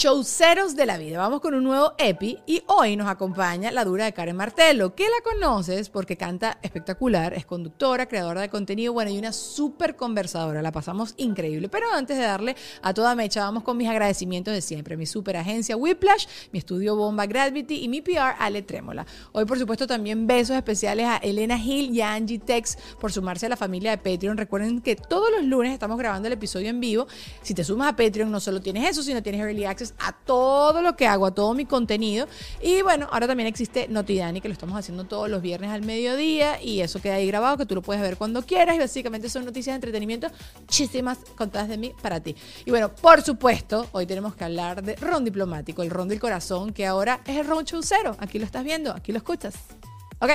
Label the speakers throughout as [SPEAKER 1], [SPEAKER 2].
[SPEAKER 1] Chauceros de la vida. Vamos con un nuevo EPI y hoy nos acompaña la dura de Karen Martelo, que la conoces porque canta espectacular, es conductora, creadora de contenido, bueno, y una súper conversadora. La pasamos increíble. Pero antes de darle a toda mecha, vamos con mis agradecimientos de siempre. Mi super agencia Whiplash, mi estudio Bomba Gravity y mi PR Ale Trémola. Hoy, por supuesto, también besos especiales a Elena Hill y a Angie Tex por sumarse a la familia de Patreon. Recuerden que todos los lunes estamos grabando el episodio en vivo. Si te sumas a Patreon, no solo tienes eso, sino tienes Early Access a todo lo que hago, a todo mi contenido. Y bueno, ahora también existe Notidani, que lo estamos haciendo todos los viernes al mediodía y eso queda ahí grabado, que tú lo puedes ver cuando quieras y básicamente son noticias de entretenimiento muchísimas contadas de mí para ti. Y bueno, por supuesto, hoy tenemos que hablar de ron diplomático, el ron del corazón, que ahora es el ron chaucero. Aquí lo estás viendo, aquí lo escuchas. ¿Ok?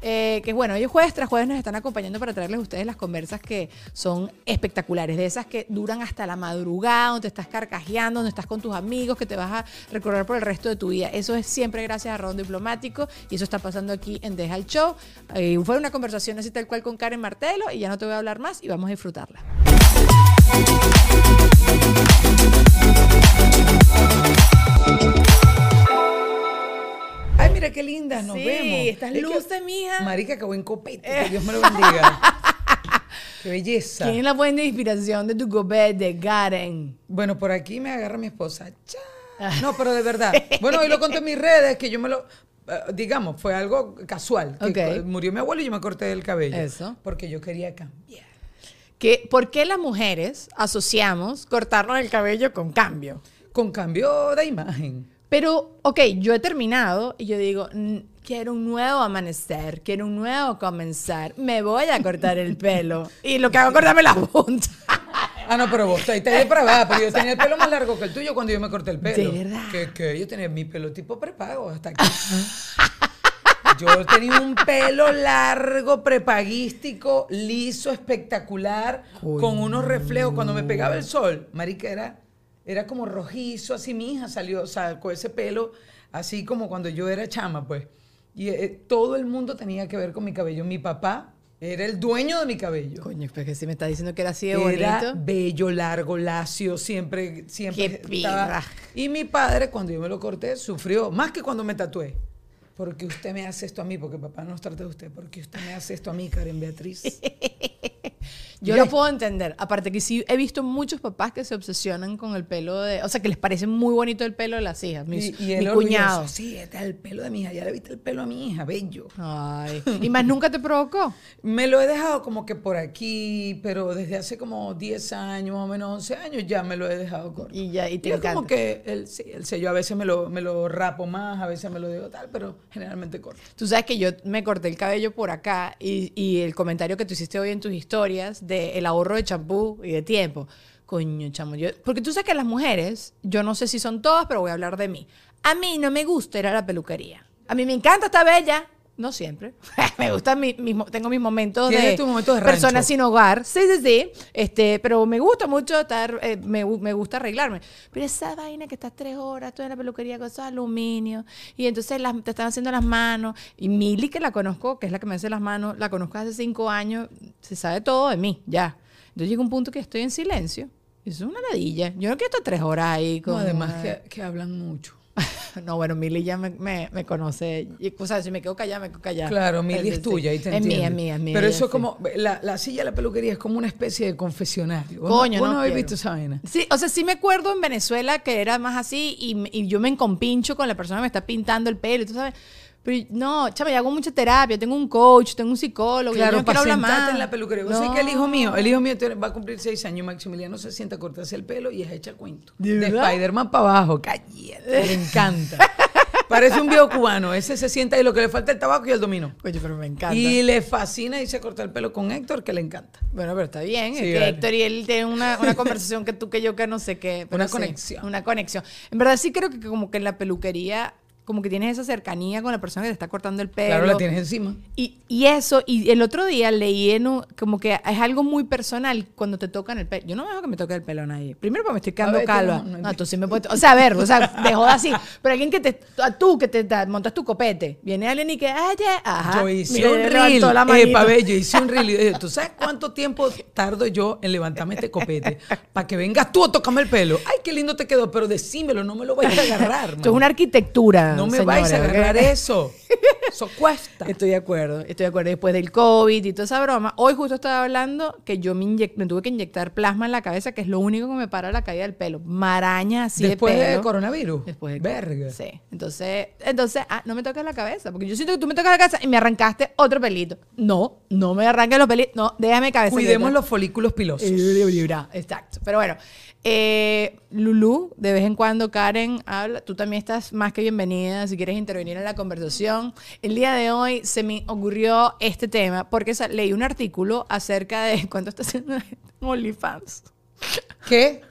[SPEAKER 1] Eh, que bueno, ellos jueves tras jueves nos están acompañando para traerles a ustedes las conversas que son espectaculares, de esas que duran hasta la madrugada, donde estás carcajeando, donde estás con tus amigos, que te vas a recorrer por el resto de tu vida. Eso es siempre gracias a Ron Diplomático y eso está pasando aquí en Deja el Show. Eh, fue una conversación así tal cual con Karen Martelo y ya no te voy a hablar más y vamos a disfrutarla. Mira qué lindas, nos
[SPEAKER 2] Sí,
[SPEAKER 1] vemos.
[SPEAKER 2] estas
[SPEAKER 1] Es que-
[SPEAKER 2] luces, mija.
[SPEAKER 1] Marica, que buen copete, que Dios me lo bendiga. qué belleza.
[SPEAKER 2] ¿Quién es la de inspiración de tu gobet de Karen?
[SPEAKER 1] Bueno, por aquí me agarra mi esposa. Cha. No, pero de verdad. Bueno, hoy lo conté en mis redes, que yo me lo... eh, Digamos, fue algo casual. que. Murió mi abuelo y yo me corté el cabello.
[SPEAKER 2] Eso.
[SPEAKER 1] Porque yo quería cambiar.
[SPEAKER 2] ¿Qué, ¿Por qué las mujeres asociamos cortarnos el cabello con cambio?
[SPEAKER 1] Con cambio de imagen.
[SPEAKER 2] Pero, ok, yo he terminado y yo digo, "Mm, quiero un nuevo amanecer, quiero un nuevo comenzar, me voy a cortar el pelo. Y lo que hago es cortarme la punta.
[SPEAKER 1] Ah, no, pero vos estáis depravada, pero yo tenía el pelo más largo que el tuyo cuando yo me corté el pelo.
[SPEAKER 2] ¿De verdad?
[SPEAKER 1] Que, que yo tenía mi pelo tipo prepago hasta aquí. Yo tenía un pelo largo, prepaguístico, liso, espectacular, con unos reflejos. Cuando me pegaba el sol, marica, era, era como rojizo, así mi hija salió, sacó ese pelo, así como cuando yo era chama, pues. Y eh, todo el mundo tenía que ver con mi cabello. Mi papá
[SPEAKER 3] Era el dueño de mi cabello.
[SPEAKER 1] Coño, pues que si me está diciendo que era así de
[SPEAKER 3] Era
[SPEAKER 1] bonito.
[SPEAKER 3] bello, largo, lacio, siempre, siempre
[SPEAKER 1] Qué
[SPEAKER 3] estaba-. Y mi padre, cuando yo me lo corté, sufrió, más que cuando me tatué. Porque usted me hace esto a mí, porque papá nos trata de usted, porque usted me hace esto a mí, Karen Beatriz.
[SPEAKER 1] Yo lo puedo entender. Aparte que sí he visto muchos papás que se obsesionan con el pelo de... O sea, que les parece muy bonito el pelo de las hijas. Mis,
[SPEAKER 3] y, y él
[SPEAKER 1] mi cuñado.
[SPEAKER 3] Sí, este es el pelo de mi hija, ya le viste el pelo a mi hija, bello.
[SPEAKER 1] Ay. ¿Y más nunca te provocó?
[SPEAKER 3] Me lo he dejado como que por aquí, pero desde hace como 10 años, más o menos 11 años, ya me lo he dejado corto.
[SPEAKER 1] Y ya, y te
[SPEAKER 3] Y es
[SPEAKER 1] encanta.
[SPEAKER 3] como que el, sí, el sello a veces me lo, me lo rapo más, a veces me lo dejo tal, pero generalmente corto.
[SPEAKER 1] Tú sabes que yo me corté el cabello por acá y, y el comentario que tú hiciste hoy en tus historias de el ahorro de champú y de tiempo. Coño, chamo, yo, porque tú sabes que las mujeres, yo no sé si son todas, pero voy a hablar de mí. A mí no me gusta ir a la peluquería. A mí me encanta estar bella. No siempre. me gusta mi, mis mo- tengo mis momentos de persona
[SPEAKER 3] rancho.
[SPEAKER 1] sin hogar. Sí, sí, sí. Este, pero me gusta mucho estar, eh, me, me gusta arreglarme. Pero esa vaina que estás tres horas, tú en la peluquería con esos aluminio, y entonces las- te están haciendo las manos. Y Mili, que la conozco, que es la que me hace las manos, la conozco hace cinco años, se sabe todo de mí, ya. Entonces llega un punto que estoy en silencio. Eso es una ladilla. Yo no quiero estar tres horas ahí con.
[SPEAKER 3] No, además que, que hablan mucho.
[SPEAKER 1] No, bueno, Mili ya me, me, me conoce. Y, o sea, si me quedo callada, me quedo callada.
[SPEAKER 3] Claro, Mili es tuya y te
[SPEAKER 1] Es
[SPEAKER 3] entiende.
[SPEAKER 1] mía, es mía, es mía.
[SPEAKER 3] Pero
[SPEAKER 1] ella
[SPEAKER 3] eso es como, la, la silla de la peluquería es como una especie de confesionario. ¿Vos
[SPEAKER 1] Coño,
[SPEAKER 3] ¿vos
[SPEAKER 1] no
[SPEAKER 3] no habéis visto esa vaina?
[SPEAKER 1] Sí, o sea, sí me acuerdo en Venezuela que era más así y, y yo me encompincho con la persona que me está pintando el pelo, tú sabes. Pero no, chama, yo hago mucha terapia, tengo un coach, tengo un psicólogo, yo
[SPEAKER 3] Claro,
[SPEAKER 1] no
[SPEAKER 3] para
[SPEAKER 1] quiero hablar más.
[SPEAKER 3] en la peluquería.
[SPEAKER 1] No.
[SPEAKER 3] sabés que el hijo mío, el hijo mío va a cumplir seis años, Maximiliano se sienta a cortarse el pelo y es hecha cuento.
[SPEAKER 1] ¿De?
[SPEAKER 3] Spider-Man para abajo, cállate, le encanta. Parece un viejo cubano, ese se sienta y lo que le falta es el tabaco y el dominó.
[SPEAKER 1] Oye, pero me encanta.
[SPEAKER 3] Y le fascina irse a cortar el pelo con Héctor, que le encanta.
[SPEAKER 1] Bueno, pero está bien.
[SPEAKER 3] Sí,
[SPEAKER 1] es que
[SPEAKER 3] vale.
[SPEAKER 1] Héctor y él tienen una, una conversación que tú que yo que no sé qué. pero
[SPEAKER 3] Una
[SPEAKER 1] sí,
[SPEAKER 3] conexión.
[SPEAKER 1] Una conexión. En verdad sí creo que como que en la peluquería, como que tienes esa cercanía con la persona que te está cortando el pelo.
[SPEAKER 3] Claro, la tienes encima.
[SPEAKER 1] Y, y eso, y el otro día leí en un, como que es algo muy personal cuando te tocan el pelo. Yo no dejo que me toque el pelo a nadie. Primero porque me estoy quedando
[SPEAKER 3] ver,
[SPEAKER 1] calva.
[SPEAKER 3] no, no
[SPEAKER 1] No, tú sí me puedes. O sea, a ver, o sea, de joda así. Pero alguien que te. A tú que te, te montas tu copete. Viene alguien y que. Ay, ya, ajá.
[SPEAKER 3] Yo hice
[SPEAKER 1] Mira,
[SPEAKER 3] un reel,
[SPEAKER 1] la
[SPEAKER 3] eh. Pabello, hice un reel. ¿Tú sabes cuánto tiempo tardo yo en levantarme este copete? Para que vengas tú a tocarme el pelo. Ay, qué lindo te quedó, pero decímelo, no me lo vayas a agarrar.
[SPEAKER 1] Esto es una arquitectura.
[SPEAKER 3] No me vais a agarrar eso. Eso cuesta.
[SPEAKER 1] Estoy de acuerdo, estoy de acuerdo. Después del COVID y toda esa broma, hoy justo estaba hablando que yo me, me tuve que inyectar plasma en la cabeza, que es lo único que me para la caída del pelo. Maraña así
[SPEAKER 3] Después
[SPEAKER 1] de
[SPEAKER 3] de
[SPEAKER 1] pelo.
[SPEAKER 3] coronavirus.
[SPEAKER 1] Después de
[SPEAKER 3] Verga.
[SPEAKER 1] Sí. Entonces, entonces ah, no me toques la cabeza, porque yo siento que tú me tocas la cabeza y me arrancaste otro pelito. No, no me arranques los pelitos. No, déjame cabeza.
[SPEAKER 3] Cuidemos los folículos pilosos.
[SPEAKER 1] Exacto. Pero bueno, eh, Lulu, de vez en cuando Karen habla. Tú también estás más que bienvenida si quieres intervenir en la conversación. El día de hoy se me ocurrió este tema porque leí un artículo acerca de cuánto está haciendo la gente en OnlyFans.
[SPEAKER 3] ¿Qué?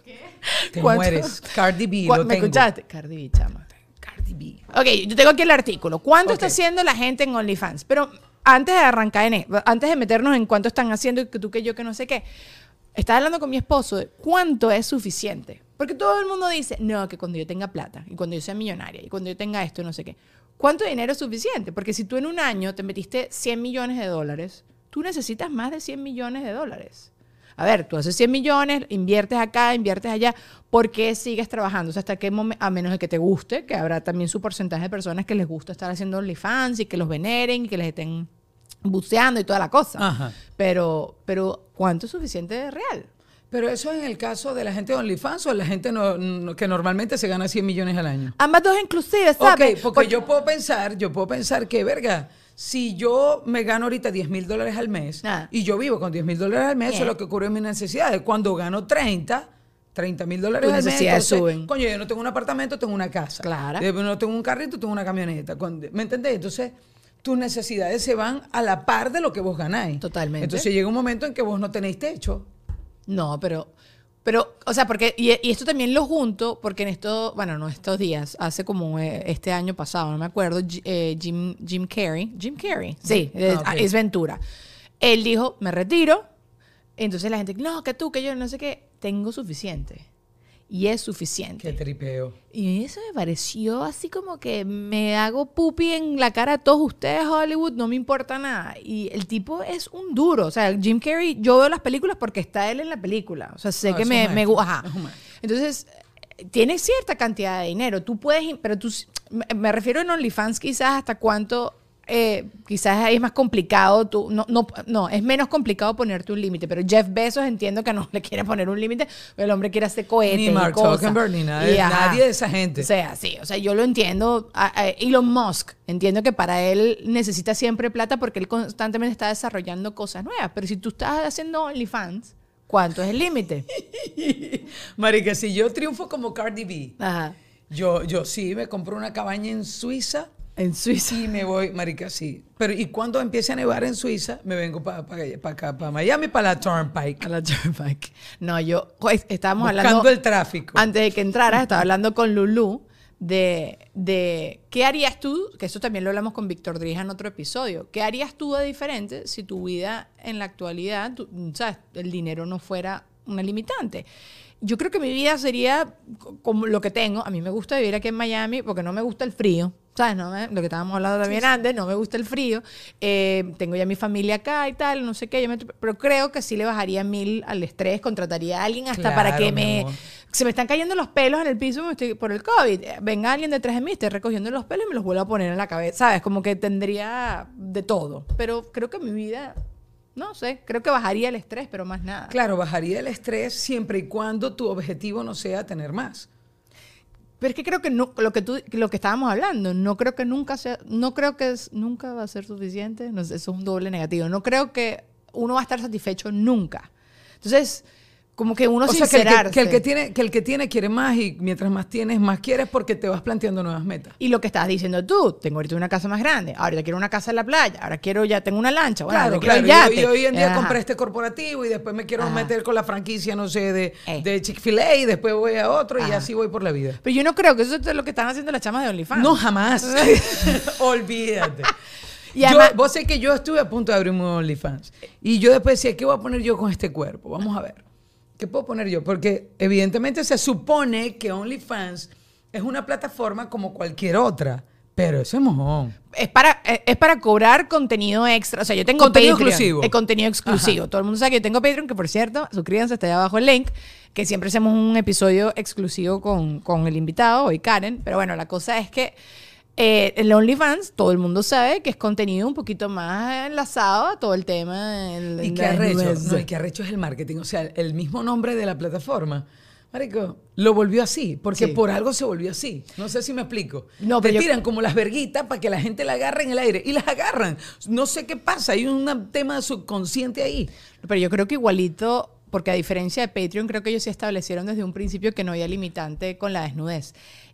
[SPEAKER 3] Te
[SPEAKER 1] ¿Cuánto?
[SPEAKER 3] mueres. Cardi B,
[SPEAKER 1] ¿Cuá-
[SPEAKER 3] lo
[SPEAKER 1] ¿Me
[SPEAKER 3] tengo.
[SPEAKER 1] escuchaste? Cardi B, chama.
[SPEAKER 3] Cardi B.
[SPEAKER 1] Ok, yo tengo aquí el artículo. ¿Cuánto está haciendo la gente en OnlyFans? Pero antes de arrancar en e- antes de meternos en cuánto están haciendo y que tú que yo que no sé qué, estaba hablando con mi esposo de cuánto es suficiente. Porque todo el mundo dice, no, que cuando yo tenga plata, y cuando yo sea millonaria, y cuando yo tenga esto, no sé qué. ¿Cuánto dinero es suficiente? Porque si tú en un año te metiste 100 millones de dólares, tú necesitas más de 100 millones de dólares. A ver, tú haces 100 millones, inviertes acá, inviertes allá, ¿por qué sigues trabajando? O sea, hasta qué momento, a menos de que te guste, que habrá también su porcentaje de personas que les gusta estar haciendo OnlyFans y que los veneren y que les estén buceando y toda la cosa.
[SPEAKER 3] Ajá.
[SPEAKER 1] Pero, pero, ¿cuánto es suficiente real?
[SPEAKER 3] Pero eso es en el caso de la gente de OnlyFans o la gente no- no- que normalmente se gana 100 millones al año.
[SPEAKER 1] Ambas dos inclusive, ¿sabes?
[SPEAKER 3] Ok, porque yo puedo pensar, yo puedo pensar que, verga, si yo me gano ahorita 10 mil dólares al mes
[SPEAKER 1] Ah.
[SPEAKER 3] y yo vivo con 10 mil dólares al mes, eso es lo que ocurre en mis necesidades. Cuando gano 30, 30 mil dólares al mes, entonces,
[SPEAKER 1] suben.
[SPEAKER 3] coño, yo no tengo un apartamento, tengo una casa.
[SPEAKER 1] Claro.
[SPEAKER 3] Yo no tengo un carrito, tengo una camioneta. ¿Me entendés? Entonces, tus necesidades se van a la par de lo que vos ganáis.
[SPEAKER 1] Totalmente.
[SPEAKER 3] Entonces llega un momento en que vos no tenéis techo.
[SPEAKER 1] No, pero, pero, o sea, porque, y, y esto también lo junto, porque en estos, bueno, no estos días, hace como eh, este año pasado, no me acuerdo, eh, Jim, Jim Carrey, Jim Carrey, sí,
[SPEAKER 3] Ah,
[SPEAKER 1] es Ventura. Él dijo, me retiro, entonces la gente, no, que tú, que yo, no sé qué, tengo suficiente. Y es suficiente.
[SPEAKER 3] Qué tripeo.
[SPEAKER 1] Y eso me pareció así como que me hago pupi en la cara a todos ustedes, Hollywood, no me importa nada. Y el tipo es un duro. O sea, Jim Carrey, yo veo las películas porque está él en la película. O sea, sé
[SPEAKER 3] No,
[SPEAKER 1] que me, me ajá. Entonces, tiene cierta cantidad de dinero. Tú puedes, pero tú, me refiero en OnlyFans quizás hasta cuánto, eh, quizás ahí es más complicado, tú, no, no, no, es menos complicado ponerte un límite, pero Jeff Bezos entiendo que no le quiere poner un límite, el hombre quiere hacer cohetes
[SPEAKER 3] Ni Mark. Zuckerberg, ni nadie-
[SPEAKER 1] Y,
[SPEAKER 3] nadie de esa gente.
[SPEAKER 1] O sea, sí, o sea, yo lo entiendo. Elon Musk, entiendo que para él necesita siempre plata porque él constantemente está desarrollando cosas nuevas, pero si tú estás haciendo OnlyFans, ¿cuánto es el límite?
[SPEAKER 3] Marica, si yo triunfo como Cardi B,
[SPEAKER 1] Ajá.
[SPEAKER 3] yo, yo sí me compro una cabaña en Suiza
[SPEAKER 1] En Suiza.
[SPEAKER 3] y me voy, marica, sí. Pero y cuando empiece a nevar en Suiza, me vengo para acá, para Miami, para la Turnpike.
[SPEAKER 1] A la Turnpike. No, yo pues, estábamos
[SPEAKER 3] Buscando
[SPEAKER 1] hablando.
[SPEAKER 3] el tráfico.
[SPEAKER 1] Antes de que entraras, estaba hablando con Lulu de, de qué harías tú, que eso también lo hablamos con Víctor Drija en otro episodio. ¿Qué harías tú de diferente si tu vida en la actualidad, tú- sabes, el dinero no fuera una limitante? Yo creo que mi vida sería co- como lo que tengo. A mí me gusta vivir aquí en Miami porque no me gusta el frío. ¿Sabes? No me- lo que estábamos hablando también antes, no me gusta el frío. Eh, tengo ya mi familia acá y tal, no sé qué. yo me- pero creo que sí le bajaría mil al estrés, contrataría a alguien hasta para que me,
[SPEAKER 3] amor.
[SPEAKER 1] se me están cayendo los pelos en el piso me estoy- por el COVID. Eh, Venga alguien detrás de mí, esté recogiendo los pelos y me los vuelvo a poner en la cabeza. ¿Sabes? Como que tendría de todo. Pero creo que mi vida, no sé, creo que bajaría el estrés, pero más nada.
[SPEAKER 3] Claro, bajaría el estrés siempre y cuando tu objetivo no sea tener más.
[SPEAKER 1] Pero es que creo que no, lo que tú, lo que estábamos hablando, no creo que nunca sea, no creo que es, nunca va a ser suficiente. No eso es un doble negativo. No creo que uno va a estar satisfecho nunca. Entonces, como que uno
[SPEAKER 3] o sea, que el que, el que tiene, que el que tiene quiere más y mientras más tienes, más quieres porque te vas planteando nuevas metas.
[SPEAKER 1] Y lo que estabas diciendo tú, tengo ahorita una casa más grande, ahorita quiero una casa en la playa, ahora quiero ya, tengo una lancha,
[SPEAKER 3] Claro,
[SPEAKER 1] ahora quiero
[SPEAKER 3] claro.
[SPEAKER 1] el
[SPEAKER 3] Y,
[SPEAKER 1] yate.
[SPEAKER 3] y hoy en día
[SPEAKER 1] Ajá.
[SPEAKER 3] compré este corporativo y después me quiero
[SPEAKER 1] Ajá.
[SPEAKER 3] meter con la franquicia, no sé, de,
[SPEAKER 1] Eh.
[SPEAKER 3] de Chick-fil-A y después voy a otro y así voy por la vida.
[SPEAKER 1] Pero yo no creo que eso es lo que están haciendo las chamas de OnlyFans.
[SPEAKER 3] No, jamás. Olvídate.
[SPEAKER 1] Y además-
[SPEAKER 3] yo, vos sé que yo estuve a punto de abrir un OnlyFans. Y yo después decía, ¿qué voy a poner yo con este cuerpo? Vamos a ver. ¿Qué puedo poner yo? Porque evidentemente se supone que OnlyFans es una plataforma como cualquier otra. Pero eso es mojón.
[SPEAKER 1] Es para, es para cobrar contenido extra. O sea, yo tengo
[SPEAKER 3] Contenido
[SPEAKER 1] Patreon.
[SPEAKER 3] exclusivo.
[SPEAKER 1] Es contenido exclusivo. Todo el mundo sabe que yo tengo Patreon, que por cierto, suscríbanse, está ahí abajo el link, que siempre hacemos un episodio exclusivo con, con el invitado, hoy Karen. Pero bueno, la cosa es que eh, el OnlyFans, todo el mundo sabe que es contenido un poquito más enlazado a todo el tema. del-
[SPEAKER 3] Y qué arrecho. No, y qué arrecho es el marketing. O sea, el mismo nombre de la plataforma. Marico, lo volvió así, porque
[SPEAKER 1] Sí.
[SPEAKER 3] por algo se volvió así. No sé si me explico.
[SPEAKER 1] No,
[SPEAKER 3] Te
[SPEAKER 1] pero yo-
[SPEAKER 3] tiran como las verguitas para que la gente la agarre en el aire y las agarran. No sé qué pasa, hay un tema subconsciente ahí.
[SPEAKER 1] Pero yo creo que igualito, porque a diferencia de Patreon, creo que ellos sí establecieron desde un principio que no había limitante con la desnudez.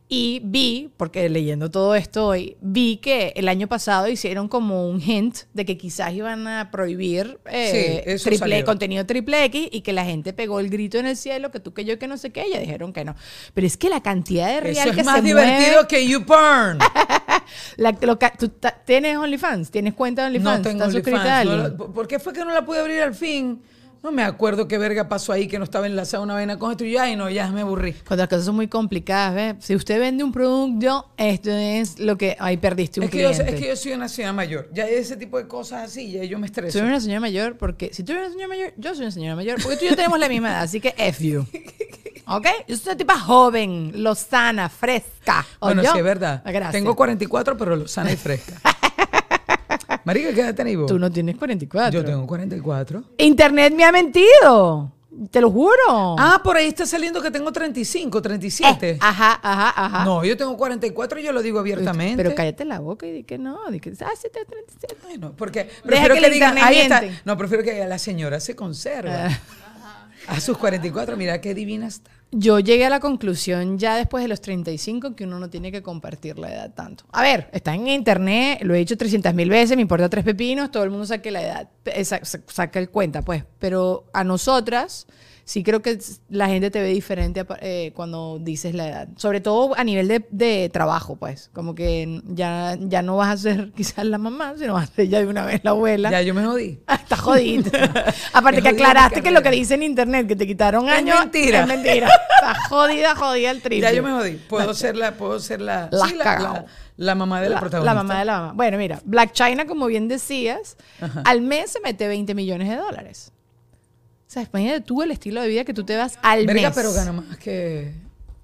[SPEAKER 1] Y vi, porque leyendo todo esto hoy, vi que el año pasado hicieron como un hint de que quizás iban a prohibir eh,
[SPEAKER 3] Sí,
[SPEAKER 1] triple,
[SPEAKER 3] salió.
[SPEAKER 1] contenido triple X y que la gente pegó el grito en el cielo, que tú, que yo, que no sé qué, y ya dijeron que no. Pero es que la cantidad de real
[SPEAKER 3] Eso
[SPEAKER 1] que
[SPEAKER 3] es más
[SPEAKER 1] se
[SPEAKER 3] divertido
[SPEAKER 1] mueve-
[SPEAKER 3] que YouPorn.
[SPEAKER 1] la- lo ¿tú ¿Tienes OnlyFans? ¿Tienes cuenta de OnlyFans?
[SPEAKER 3] no tengo
[SPEAKER 1] ¿Estás suscrita a
[SPEAKER 3] OnlyFans. no ¿Por qué fue que no la pude abrir al fin? No me acuerdo qué verga pasó ahí, que no estaba enlazada una vaina con esto. Y yo, ay, no, ya me aburrí.
[SPEAKER 1] Cuando las cosas son muy complicadas, ¿ves? Si usted vende un producto, esto es lo que... Ahí perdiste un
[SPEAKER 3] Es que, yo,
[SPEAKER 1] cliente.
[SPEAKER 3] es que yo soy una señora mayor. Ya ese tipo de cosas así, ya yo me estreso.
[SPEAKER 1] Soy una señora mayor porque... Si tú eres una señora mayor, yo soy una señora mayor. Porque tú y yo tenemos la misma edad, así que F you. ¿Ok? Yo soy una tipa joven, lozana, fresca.
[SPEAKER 3] Bueno,
[SPEAKER 1] ¿oyó?
[SPEAKER 3] sí, es verdad.
[SPEAKER 1] Gracias.
[SPEAKER 3] Tengo 44, pero lo sana y fresca. Marica, ¿qué edad tenés vos?
[SPEAKER 1] Tú no tienes 44.
[SPEAKER 3] Yo tengo 44.
[SPEAKER 1] Internet me ha mentido. Te lo juro.
[SPEAKER 3] Ah, por ahí está saliendo que tengo 35, 37.
[SPEAKER 1] Eh, ajá, ajá, ajá.
[SPEAKER 3] No, yo tengo 44 y yo lo digo abiertamente.
[SPEAKER 1] Pero cállate la boca y di que no. Di que, ah, sí, te 37.
[SPEAKER 3] Bueno, porque
[SPEAKER 1] Deja
[SPEAKER 3] prefiero
[SPEAKER 1] que
[SPEAKER 3] que,
[SPEAKER 1] el
[SPEAKER 3] digan, ahí está. No, prefiero que la señora se conserva.
[SPEAKER 1] Ah.
[SPEAKER 3] A sus 44, mira qué divina está.
[SPEAKER 1] Yo llegué a la conclusión ya después de los 35 que uno no tiene que compartir la edad tanto. A ver, está en internet, lo he dicho 300 mil veces, me importa tres pepinos, todo el mundo saque la edad, sa- sa- saca el cuenta, pues. Pero a nosotras, sí creo que la gente te ve diferente eh, cuando dices la edad. Sobre todo a nivel de, de trabajo, pues. Como que ya, ya no vas a ser quizás la mamá, sino vas a ser ya de una vez la abuela.
[SPEAKER 3] Ya yo me jodí.
[SPEAKER 1] Ah, Está jodido. Aparte
[SPEAKER 3] Es
[SPEAKER 1] que aclaraste que lo que dice en internet, que te quitaron
[SPEAKER 3] Es
[SPEAKER 1] años.
[SPEAKER 3] mentira.
[SPEAKER 1] Es mentira. Está jodida, jodida el triple.
[SPEAKER 3] Ya yo me jodí. Puedo ser la, puedo ser la,
[SPEAKER 1] La
[SPEAKER 3] sí, la, la- la mamá de la,
[SPEAKER 1] la,
[SPEAKER 3] protagonista.
[SPEAKER 1] la mamá de la mamá. Bueno, mira, Black China, como bien decías, al mes se mete 20 millones de dólares. O sea, imagínate tú el estilo de vida que tú te vas al
[SPEAKER 3] Verga,
[SPEAKER 1] mes.
[SPEAKER 3] pero gana más que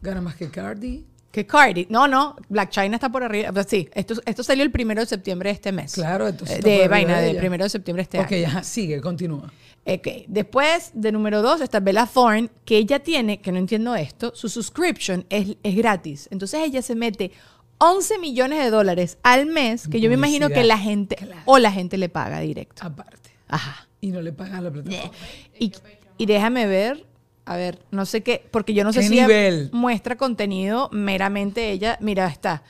[SPEAKER 3] gana más que Cardi.
[SPEAKER 1] Que Cardi. No, no, Black China está por arriba. Pues sí, esto, esto salió el primero de septiembre de este mes.
[SPEAKER 3] Claro, entonces
[SPEAKER 1] Eh, De vaina,
[SPEAKER 3] de
[SPEAKER 1] del
[SPEAKER 3] ella.
[SPEAKER 1] primero de septiembre de este
[SPEAKER 3] ok,
[SPEAKER 1] año.
[SPEAKER 3] ya, sigue, continúa.
[SPEAKER 1] Ok, después de número dos está Bella Thorne, que ella tiene, que no entiendo esto, su subscription es, es gratis. Entonces ella se mete 11 millones de dólares al mes, que yo me imagino que la gente, o la gente le paga directo.
[SPEAKER 3] Aparte.
[SPEAKER 1] Ajá.
[SPEAKER 3] Y no le pagan la plataforma.
[SPEAKER 1] Y, y déjame ver, a ver, no sé qué, porque yo no sé
[SPEAKER 3] ¿Qué
[SPEAKER 1] si
[SPEAKER 3] nivel?
[SPEAKER 1] muestra contenido meramente ella. Mira, está.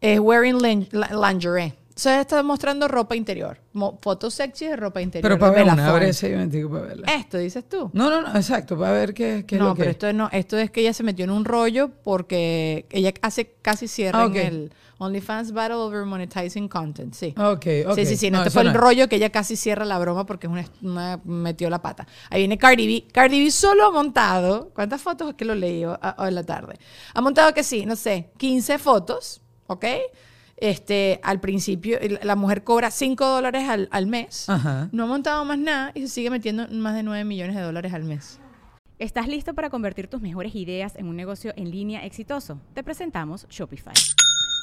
[SPEAKER 1] Es wearing lingerie. O sea, está mostrando ropa interior. Mo- fotos sexy de ropa interior.
[SPEAKER 3] Pero para ver
[SPEAKER 1] Bella
[SPEAKER 3] una, abre ese momentico para verla.
[SPEAKER 1] Esto dices tú.
[SPEAKER 3] No, no, no, exacto, para ver qué, qué es
[SPEAKER 1] no,
[SPEAKER 3] lo que
[SPEAKER 1] pero esto no, esto es que ella se metió en un rollo porque ella hace casi cierra
[SPEAKER 3] Ah,
[SPEAKER 1] en
[SPEAKER 3] ok.
[SPEAKER 1] el OnlyFans Battle Over Monetizing Content, sí.
[SPEAKER 3] Ok, ok.
[SPEAKER 1] Sí, sí, sí. No, este
[SPEAKER 3] eso
[SPEAKER 1] fue el
[SPEAKER 3] es.
[SPEAKER 1] rollo que ella casi cierra la broma porque es una, una- metió la pata. Ahí viene Cardi B. Cardi B solo ha montado, ¿cuántas fotos es que lo leí hoy en la tarde? Ha montado que sí, no sé, 15 fotos, ¿ok? Este, al principio, la- la mujer cobra 5 dólares al, al mes.
[SPEAKER 3] Ajá.
[SPEAKER 1] No ha montado más nada y se sigue metiendo más de 9 millones de dólares al mes.
[SPEAKER 4] ¿Estás listo para convertir tus mejores ideas en un negocio en línea exitoso? Te presentamos Shopify.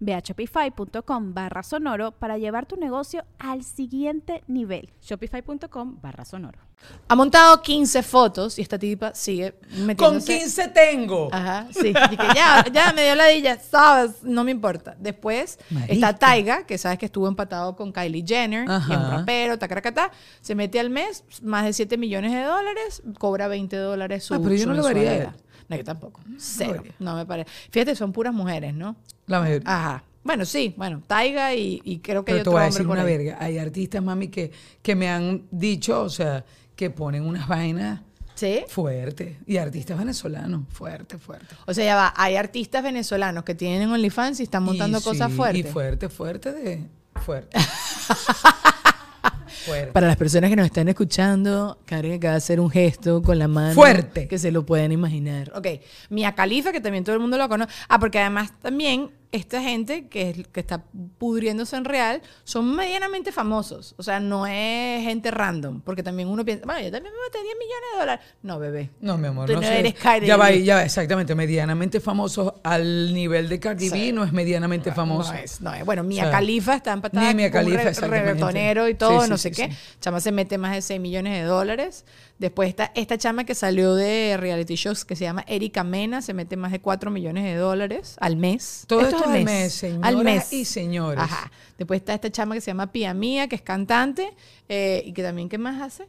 [SPEAKER 2] Ve a shopify.com barra sonoro para llevar tu negocio al siguiente nivel.
[SPEAKER 4] Shopify.com barra sonoro.
[SPEAKER 1] Ha montado 15 fotos y esta tipa sigue
[SPEAKER 3] Con
[SPEAKER 1] metiéndose.
[SPEAKER 3] 15 tengo.
[SPEAKER 1] Ajá, sí. Y que ya, ya me dio la dilla, sabes, no me importa. Después
[SPEAKER 3] Marica.
[SPEAKER 1] está Taiga, que sabes que estuvo empatado con Kylie Jenner, y es un rapero, tacaracatá. Se mete al mes, más de 7 millones de dólares, cobra 20 dólares su
[SPEAKER 3] Ah, pero yo no lo vería a él.
[SPEAKER 1] mensualidad. No, yo tampoco. Cero.
[SPEAKER 3] vería.
[SPEAKER 1] No me parece. Fíjate, son puras mujeres, ¿no?
[SPEAKER 3] La mayoría.
[SPEAKER 1] Ajá. Bueno, sí, bueno, Taiga y, y creo que
[SPEAKER 3] Pero
[SPEAKER 1] hay
[SPEAKER 3] te voy a decir una
[SPEAKER 1] ahí.
[SPEAKER 3] verga. Hay artistas, mami, que, que me han dicho, o sea, que ponen unas vainas
[SPEAKER 1] ¿Sí?
[SPEAKER 3] fuertes. Y artistas venezolanos, fuerte, fuerte.
[SPEAKER 1] O sea, ya va, hay artistas venezolanos que tienen OnlyFans y están montando
[SPEAKER 3] Y
[SPEAKER 1] cosas
[SPEAKER 3] sí,
[SPEAKER 1] fuertes.
[SPEAKER 3] Y fuerte, fuerte de. Fuerte. fuerte.
[SPEAKER 1] Para las personas que nos están escuchando, Karen acaba de hacer un gesto con la mano.
[SPEAKER 3] Fuerte.
[SPEAKER 1] Que se lo pueden imaginar. Ok, Mia Khalifa, que también todo el mundo lo conoce. Ah, porque además también esta gente que, es- que está pudriéndose en real son medianamente famosos. O sea, no es gente random. Porque también uno piensa, bueno, yo también me metí 10 millones de dólares. No, bebé.
[SPEAKER 3] No, mi amor,
[SPEAKER 1] Tú
[SPEAKER 3] no,
[SPEAKER 1] no eres Cardi
[SPEAKER 3] Ya va, ya va, exactamente. Medianamente famoso al nivel de Cardi B,
[SPEAKER 1] Sí.
[SPEAKER 3] no es medianamente famoso.
[SPEAKER 1] No es, no es. Bueno, Mia
[SPEAKER 3] O sea,
[SPEAKER 1] Khalifa está empatada
[SPEAKER 3] Mia
[SPEAKER 1] con un
[SPEAKER 3] Khalifa,
[SPEAKER 1] re- reggaetonero y todo,
[SPEAKER 3] Sí, sí,
[SPEAKER 1] no sé qué. Chama se mete más de 6 millones de dólares. Después está esta chama que salió de reality shows que se llama Erika Mena, se mete más de 4 millones de dólares al mes.
[SPEAKER 3] Todo
[SPEAKER 1] Esto
[SPEAKER 3] esto
[SPEAKER 1] es
[SPEAKER 3] al mes, señoras y señores.
[SPEAKER 1] Ajá. Después está esta chama que se llama Pia Mía, que es cantante eh, y que también, ¿qué más hace?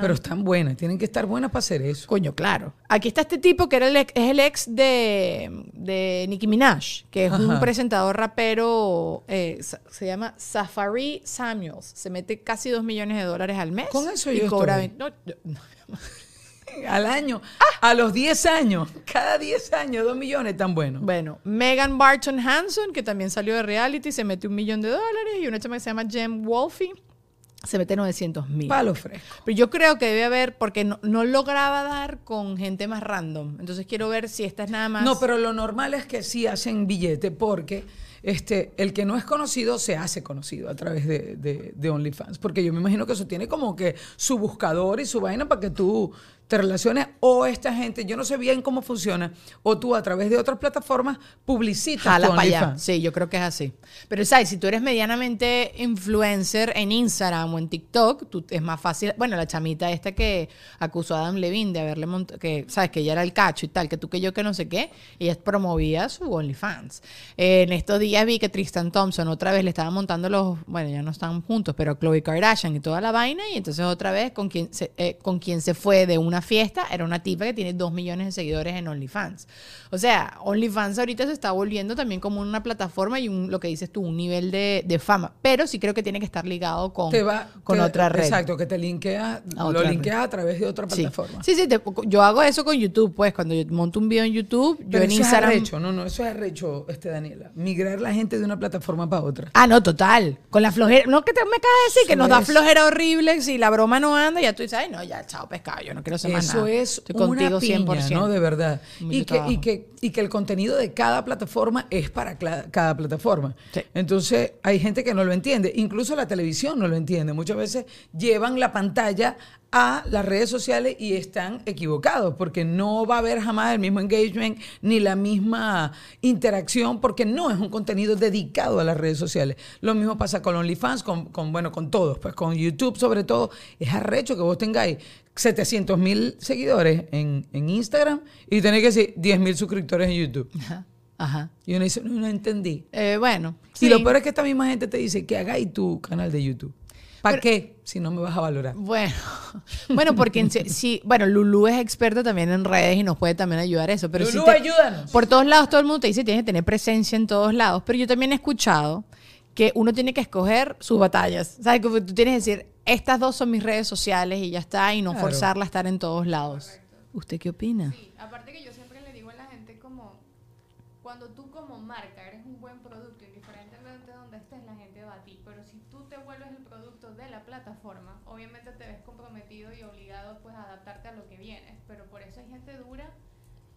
[SPEAKER 3] Pero están buenas, tienen que estar buenas para hacer eso.
[SPEAKER 1] Coño, claro. Aquí está este tipo que era el ex- es el ex de, de Nicki Minaj, que es un presentador rapero, eh, sa- se llama Safari Samuels. Se mete casi 2 millones de dólares al mes.
[SPEAKER 3] Con eso
[SPEAKER 1] y
[SPEAKER 3] yo
[SPEAKER 1] cobra
[SPEAKER 3] estoy.
[SPEAKER 1] 20 no.
[SPEAKER 3] Al año, a los 10 años, cada 10 años, 2 millones tan buenos.
[SPEAKER 1] Bueno, Megan Barton Hanson, que también salió de reality, se mete un millón de dólares. Y una chama que se llama Jem Wolfie se mete 900 mil.
[SPEAKER 3] Palo fresco.
[SPEAKER 1] Pero yo creo que debe haber, porque no, no lograba dar con gente más random. Entonces quiero ver si esta es nada más.
[SPEAKER 3] No, pero lo normal es que sí hacen billete porque este, el que no es conocido se hace conocido a través de, de- de OnlyFans. Porque yo me imagino que eso tiene como que su buscador y su vaina para que tú te relaciones o esta gente, yo no sé bien cómo funciona, o tú a través de otras plataformas publicitas
[SPEAKER 1] Jala para allá. Sí, yo creo que es así. Pero, ¿sabes? Si tú eres medianamente influencer en Instagram o en TikTok, tú, es más fácil. Bueno, la chamita esta que acusó a Adam Levine de haberle montado, que, ¿sabes? Que ella era el cacho y tal, que tú, que yo, que no sé qué. Ella promovía su OnlyFans. Eh, en estos días vi que Tristan Thompson otra vez le estaba montando los. Bueno, ya no están juntos, pero Chloe Kardashian y toda la vaina. Y entonces otra vez con quien se, eh, con quien se fue de una fiesta era una tipa que tiene dos millones de seguidores en OnlyFans. O sea, OnlyFans ahorita se está volviendo también como una plataforma y un, lo que dices tú, un nivel de, de fama. Pero sí creo que tiene que estar ligado con,
[SPEAKER 3] Te va,
[SPEAKER 1] con
[SPEAKER 3] te-
[SPEAKER 1] otra red.
[SPEAKER 3] Exacto, que te linkea,
[SPEAKER 1] A
[SPEAKER 3] lo
[SPEAKER 1] red.
[SPEAKER 3] linkeas a través de otra plataforma.
[SPEAKER 1] sí, sí, te- yo hago eso con YouTube, pues cuando yo monto un video en YouTube, yo en
[SPEAKER 3] eso
[SPEAKER 1] Instagram...
[SPEAKER 3] es arrecho, no, no, eso es arrecho, este, Daniela. Migrar la gente de una plataforma para otra.
[SPEAKER 1] Ah, no, total. Con la flojera. No, que te me acabas de decir que nos da flojera horrible. Si la broma no anda, ya tú dices, ay, no, ya, chao, pescado. Yo no quiero
[SPEAKER 3] Eso es
[SPEAKER 1] Estoy
[SPEAKER 3] una piña,
[SPEAKER 1] 100%.
[SPEAKER 3] ¿no? De verdad. Y que, y, que, y que el contenido de cada plataforma es para cada plataforma.
[SPEAKER 1] Sí.
[SPEAKER 3] Entonces, hay gente que no lo entiende. Incluso la televisión no lo entiende. Muchas veces llevan la pantalla a las redes sociales y están equivocados porque no va a haber jamás el mismo engagement ni la misma interacción porque no es un contenido dedicado a las redes sociales. Lo mismo pasa con OnlyFans, con, con bueno, con todos, pues con YouTube sobre todo. Es arrecho que vos tengáis 700 mil seguidores en, en Instagram y tenéis que decir 10 mil suscriptores en YouTube.
[SPEAKER 1] Ajá. Ajá.
[SPEAKER 3] Y uno dice, no, no entendí.
[SPEAKER 1] Eh, bueno.
[SPEAKER 3] Y
[SPEAKER 1] sí.
[SPEAKER 3] lo peor es que esta misma gente te dice que hagáis tu canal de YouTube. ¿Para qué? Si no me vas a valorar.
[SPEAKER 1] Bueno, bueno, porque sí, bueno, Lulu es experta también en redes y nos puede también ayudar a eso. Pero sí
[SPEAKER 3] Lulú,
[SPEAKER 1] te-
[SPEAKER 3] ayúdanos.
[SPEAKER 1] Por todos lados todo el mundo te dice tienes que tener presencia en todos lados. Pero yo también he escuchado que uno tiene que escoger sus batallas. ¿Sabes? Como tú tienes que decir, estas dos son mis redes sociales y ya está, y no
[SPEAKER 3] Claro.
[SPEAKER 1] forzarla a estar en todos lados. ¿Usted qué opina?
[SPEAKER 5] Sí, aparte que yo siempre le digo a la gente como cuando tú como marca eres un buen producto, indiferentemente de donde estés, la gente va a ti. Pero si tú te vuelves el producto de la plataforma, obviamente te ves comprometido y obligado pues a adaptarte a lo que viene. Pero por eso hay gente dura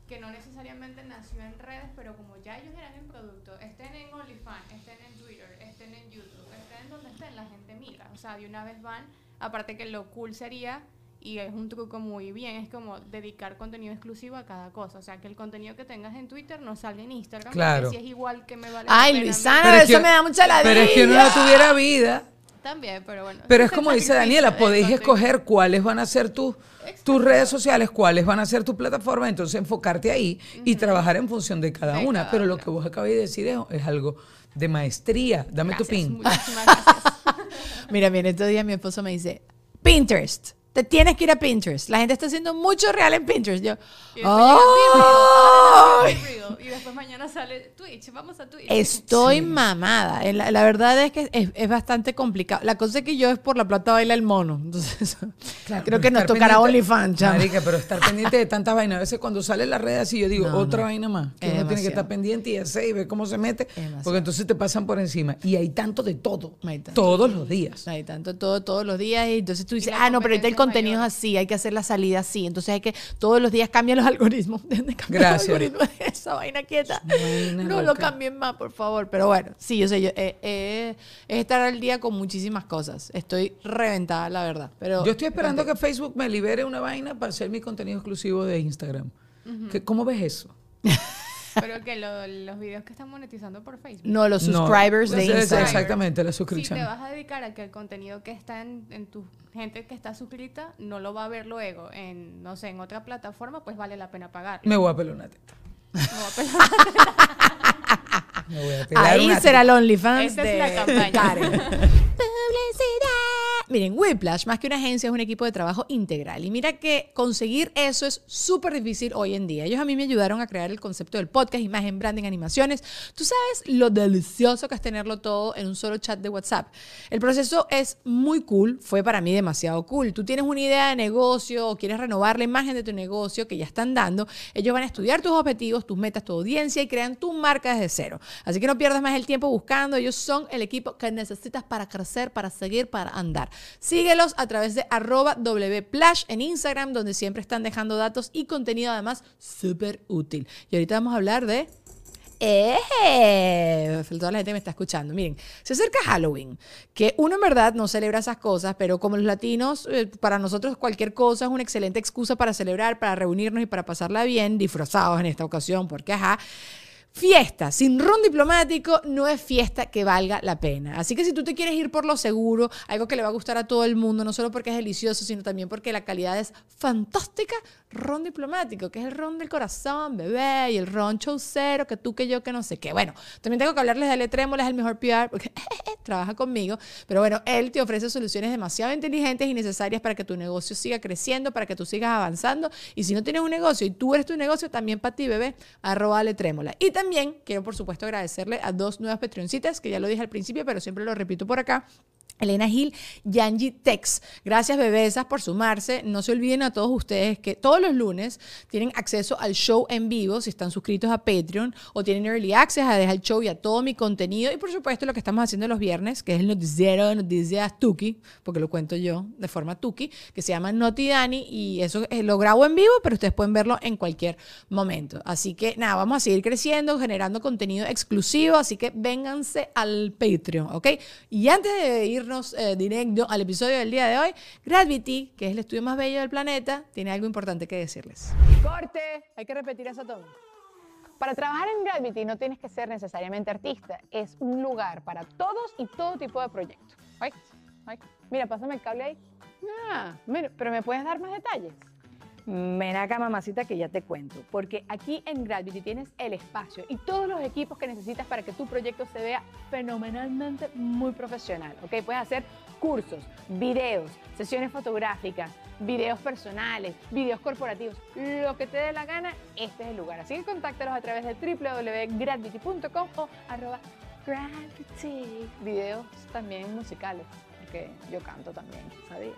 [SPEAKER 5] que no necesariamente nació en redes, pero como ya ellos eran el producto, estén en OnlyFans, estén en Twitter, estén en YouTube, estén donde estén, la gente mira. O sea, de una vez van, aparte que lo cool sería, y es un truco muy bien, es como dedicar contenido exclusivo a cada cosa. O sea, que el contenido que tengas en Twitter no salga en Instagram,
[SPEAKER 3] Claro.
[SPEAKER 5] si es igual que me vale
[SPEAKER 1] Ay. Luisana, eso
[SPEAKER 3] que-
[SPEAKER 1] me da mucha ladilla.
[SPEAKER 3] Pero es que uno no tuviera vida.
[SPEAKER 5] También, pero bueno.
[SPEAKER 3] Pero
[SPEAKER 5] ese
[SPEAKER 3] es como dice Daniela, podéis escoger cuáles van a ser tus tus redes sociales, cuáles van a ser tu plataforma, entonces enfocarte ahí y trabajar en función de cada
[SPEAKER 5] De
[SPEAKER 3] una.
[SPEAKER 5] cada
[SPEAKER 3] Pero lo que vos acabáis de decir es, es algo de maestría. Dame tu pin.
[SPEAKER 5] Muchísimas gracias.
[SPEAKER 1] Mira, mira, estos días mi esposo me dice, Pinterest. Te tienes que ir a Pinterest. La gente está haciendo mucho real en Pinterest. Yo,
[SPEAKER 5] Y Real, Y después mañana sale Twitch, vamos a Twitch.
[SPEAKER 1] Estoy mamada. Eh, La, la verdad es que es, es bastante complicado. La cosa es que yo es por la plata baila el mono. Entonces,
[SPEAKER 3] Claro,
[SPEAKER 1] creo que nos tocará OnlyFans, chama.
[SPEAKER 3] Marica, pero estar pendiente de tantas vainas. A veces cuando sale la red así, yo digo,
[SPEAKER 1] No,
[SPEAKER 3] otra
[SPEAKER 1] no.
[SPEAKER 3] vaina más. Que
[SPEAKER 1] Es
[SPEAKER 3] uno tiene que estar pendiente y hacer y ver cómo se mete. Porque entonces te pasan por encima. Y hay tanto de todo.
[SPEAKER 1] Hay tanto.
[SPEAKER 3] Todos los días.
[SPEAKER 1] Hay tanto todo todos los días y entonces tú dices, ah, no, pero ahorita el
[SPEAKER 5] competencia es
[SPEAKER 1] contenido
[SPEAKER 5] mayor.
[SPEAKER 1] es así, hay que hacer la salida así. Entonces hay que todos los días cambian los algoritmos.
[SPEAKER 3] Gracias.
[SPEAKER 1] Los algoritmos esa vaina quieta.
[SPEAKER 3] Vaina
[SPEAKER 1] No lo cambien más, por favor. Pero bueno, sí, yo sé, yo, eh, eh, es estar al día con muchísimas cosas. Estoy reventada, la verdad. Pero
[SPEAKER 3] Yo estoy esperando que Facebook me libere una vaina para hacer mi contenido exclusivo de Instagram. ¿Qué- ¿Cómo ves eso?
[SPEAKER 5] Pero que lo- los videos que están monetizando por Facebook.
[SPEAKER 1] No, los
[SPEAKER 3] No,
[SPEAKER 1] subscribers de Instagram.
[SPEAKER 3] Exactamente, la
[SPEAKER 5] Si
[SPEAKER 3] suscripción.
[SPEAKER 5] te vas a dedicar a que el contenido que está en, en tu gente que está suscrita no lo va a ver luego en, no sé, en otra plataforma, pues vale la pena pagar.
[SPEAKER 3] Me voy a pelar una teta. Me voy a pelar
[SPEAKER 1] Ahí
[SPEAKER 3] una
[SPEAKER 1] será el
[SPEAKER 3] teta.
[SPEAKER 1] OnlyFans
[SPEAKER 5] Esa
[SPEAKER 1] de
[SPEAKER 5] es la campaña.
[SPEAKER 1] Publicidad. Miren, Whiplash, más que una agencia, es un equipo de trabajo integral. Y mira que conseguir eso es súper difícil hoy en día. Ellos a mí me ayudaron a crear el concepto del podcast, imagen, branding, animaciones. Tú sabes lo delicioso que es tenerlo todo en un solo chat de WhatsApp. El proceso es muy cool, fue para mí demasiado cool. Tú tienes una idea de negocio o quieres renovar la imagen de tu negocio que ya están dando. Ellos van a estudiar tus objetivos, tus metas, tu audiencia y crean tu marca desde cero. Así que no pierdas más el tiempo buscando. Ellos son el equipo que necesitas para crecer, para seguir, para andar. Síguelos a través de arroba wplash en Instagram, donde siempre están dejando datos y contenido además súper útil. Y ahorita vamos a hablar de. Toda la gente me está escuchando. Miren, se acerca Halloween, que uno en verdad no celebra esas cosas, pero como los latinos, eh, para nosotros cualquier cosa es una excelente excusa para celebrar, para reunirnos y para pasarla bien, disfrazados en esta ocasión, porque ajá. Fiesta sin ron diplomático no es fiesta que valga la pena. Así que si tú te quieres ir por lo seguro, algo que le va a gustar a todo el mundo, no solo porque es delicioso, sino también porque la calidad es fantástica, ron diplomático, que es el ron del corazón, bebé, y el ron chaucero, que tú, que yo, que no sé qué. Bueno, también tengo que hablarles de Ale Trémola, es el mejor PR, porque trabaja conmigo, pero bueno, él te ofrece soluciones demasiado inteligentes y necesarias para que tu negocio siga creciendo, para que tú sigas avanzando, y si no tienes un negocio y tú eres tu negocio, también para ti, bebé, arroba Ale Trémola. Y también quiero, por supuesto, agradecerle a dos nuevas Patreoncitas, que ya lo dije al principio, pero siempre lo repito por acá. Elena Gil, Yanji Tex. Gracias, bebesas, por sumarse. No se olviden a todos ustedes que todos los lunes tienen acceso al show en vivo si están suscritos a Patreon o tienen early access a dejar el show y a todo mi contenido. Y por supuesto, lo que estamos haciendo los viernes, que es el noticiero Noticias Tuki, porque lo cuento yo de forma Tuki, que se llama Noti Dani. Y eso eh, lo grabo en vivo, pero ustedes pueden verlo en cualquier momento. Así que nada, vamos a seguir creciendo, generando contenido exclusivo. Así que vénganse al Patreon, ¿ok? Y antes de ir eh, directo al episodio del día de hoy, Gravity, que es el estudio más bello del planeta, tiene algo importante que decirles.
[SPEAKER 6] Corte, hay que repetir eso todo. Para trabajar en Gravity no tienes que ser necesariamente artista, es un lugar para todos y todo tipo de proyectos. Ay, ay, Mira, pásame el cable ahí. Ah, mira, pero ¿me puedes dar más detalles? Ven acá, mamacita, que ya te cuento. Porque aquí en Gravity tienes el espacio y todos los equipos que necesitas para que tu proyecto se vea fenomenalmente muy profesional. ¿ok? Puedes hacer cursos, videos, sesiones fotográficas, videos personales, videos corporativos, lo que te dé la gana, este es el lugar. Así que contáctalos a través de www.gravity.com o arroba gravity. Videos también musicales, porque yo canto también, ¿sabías?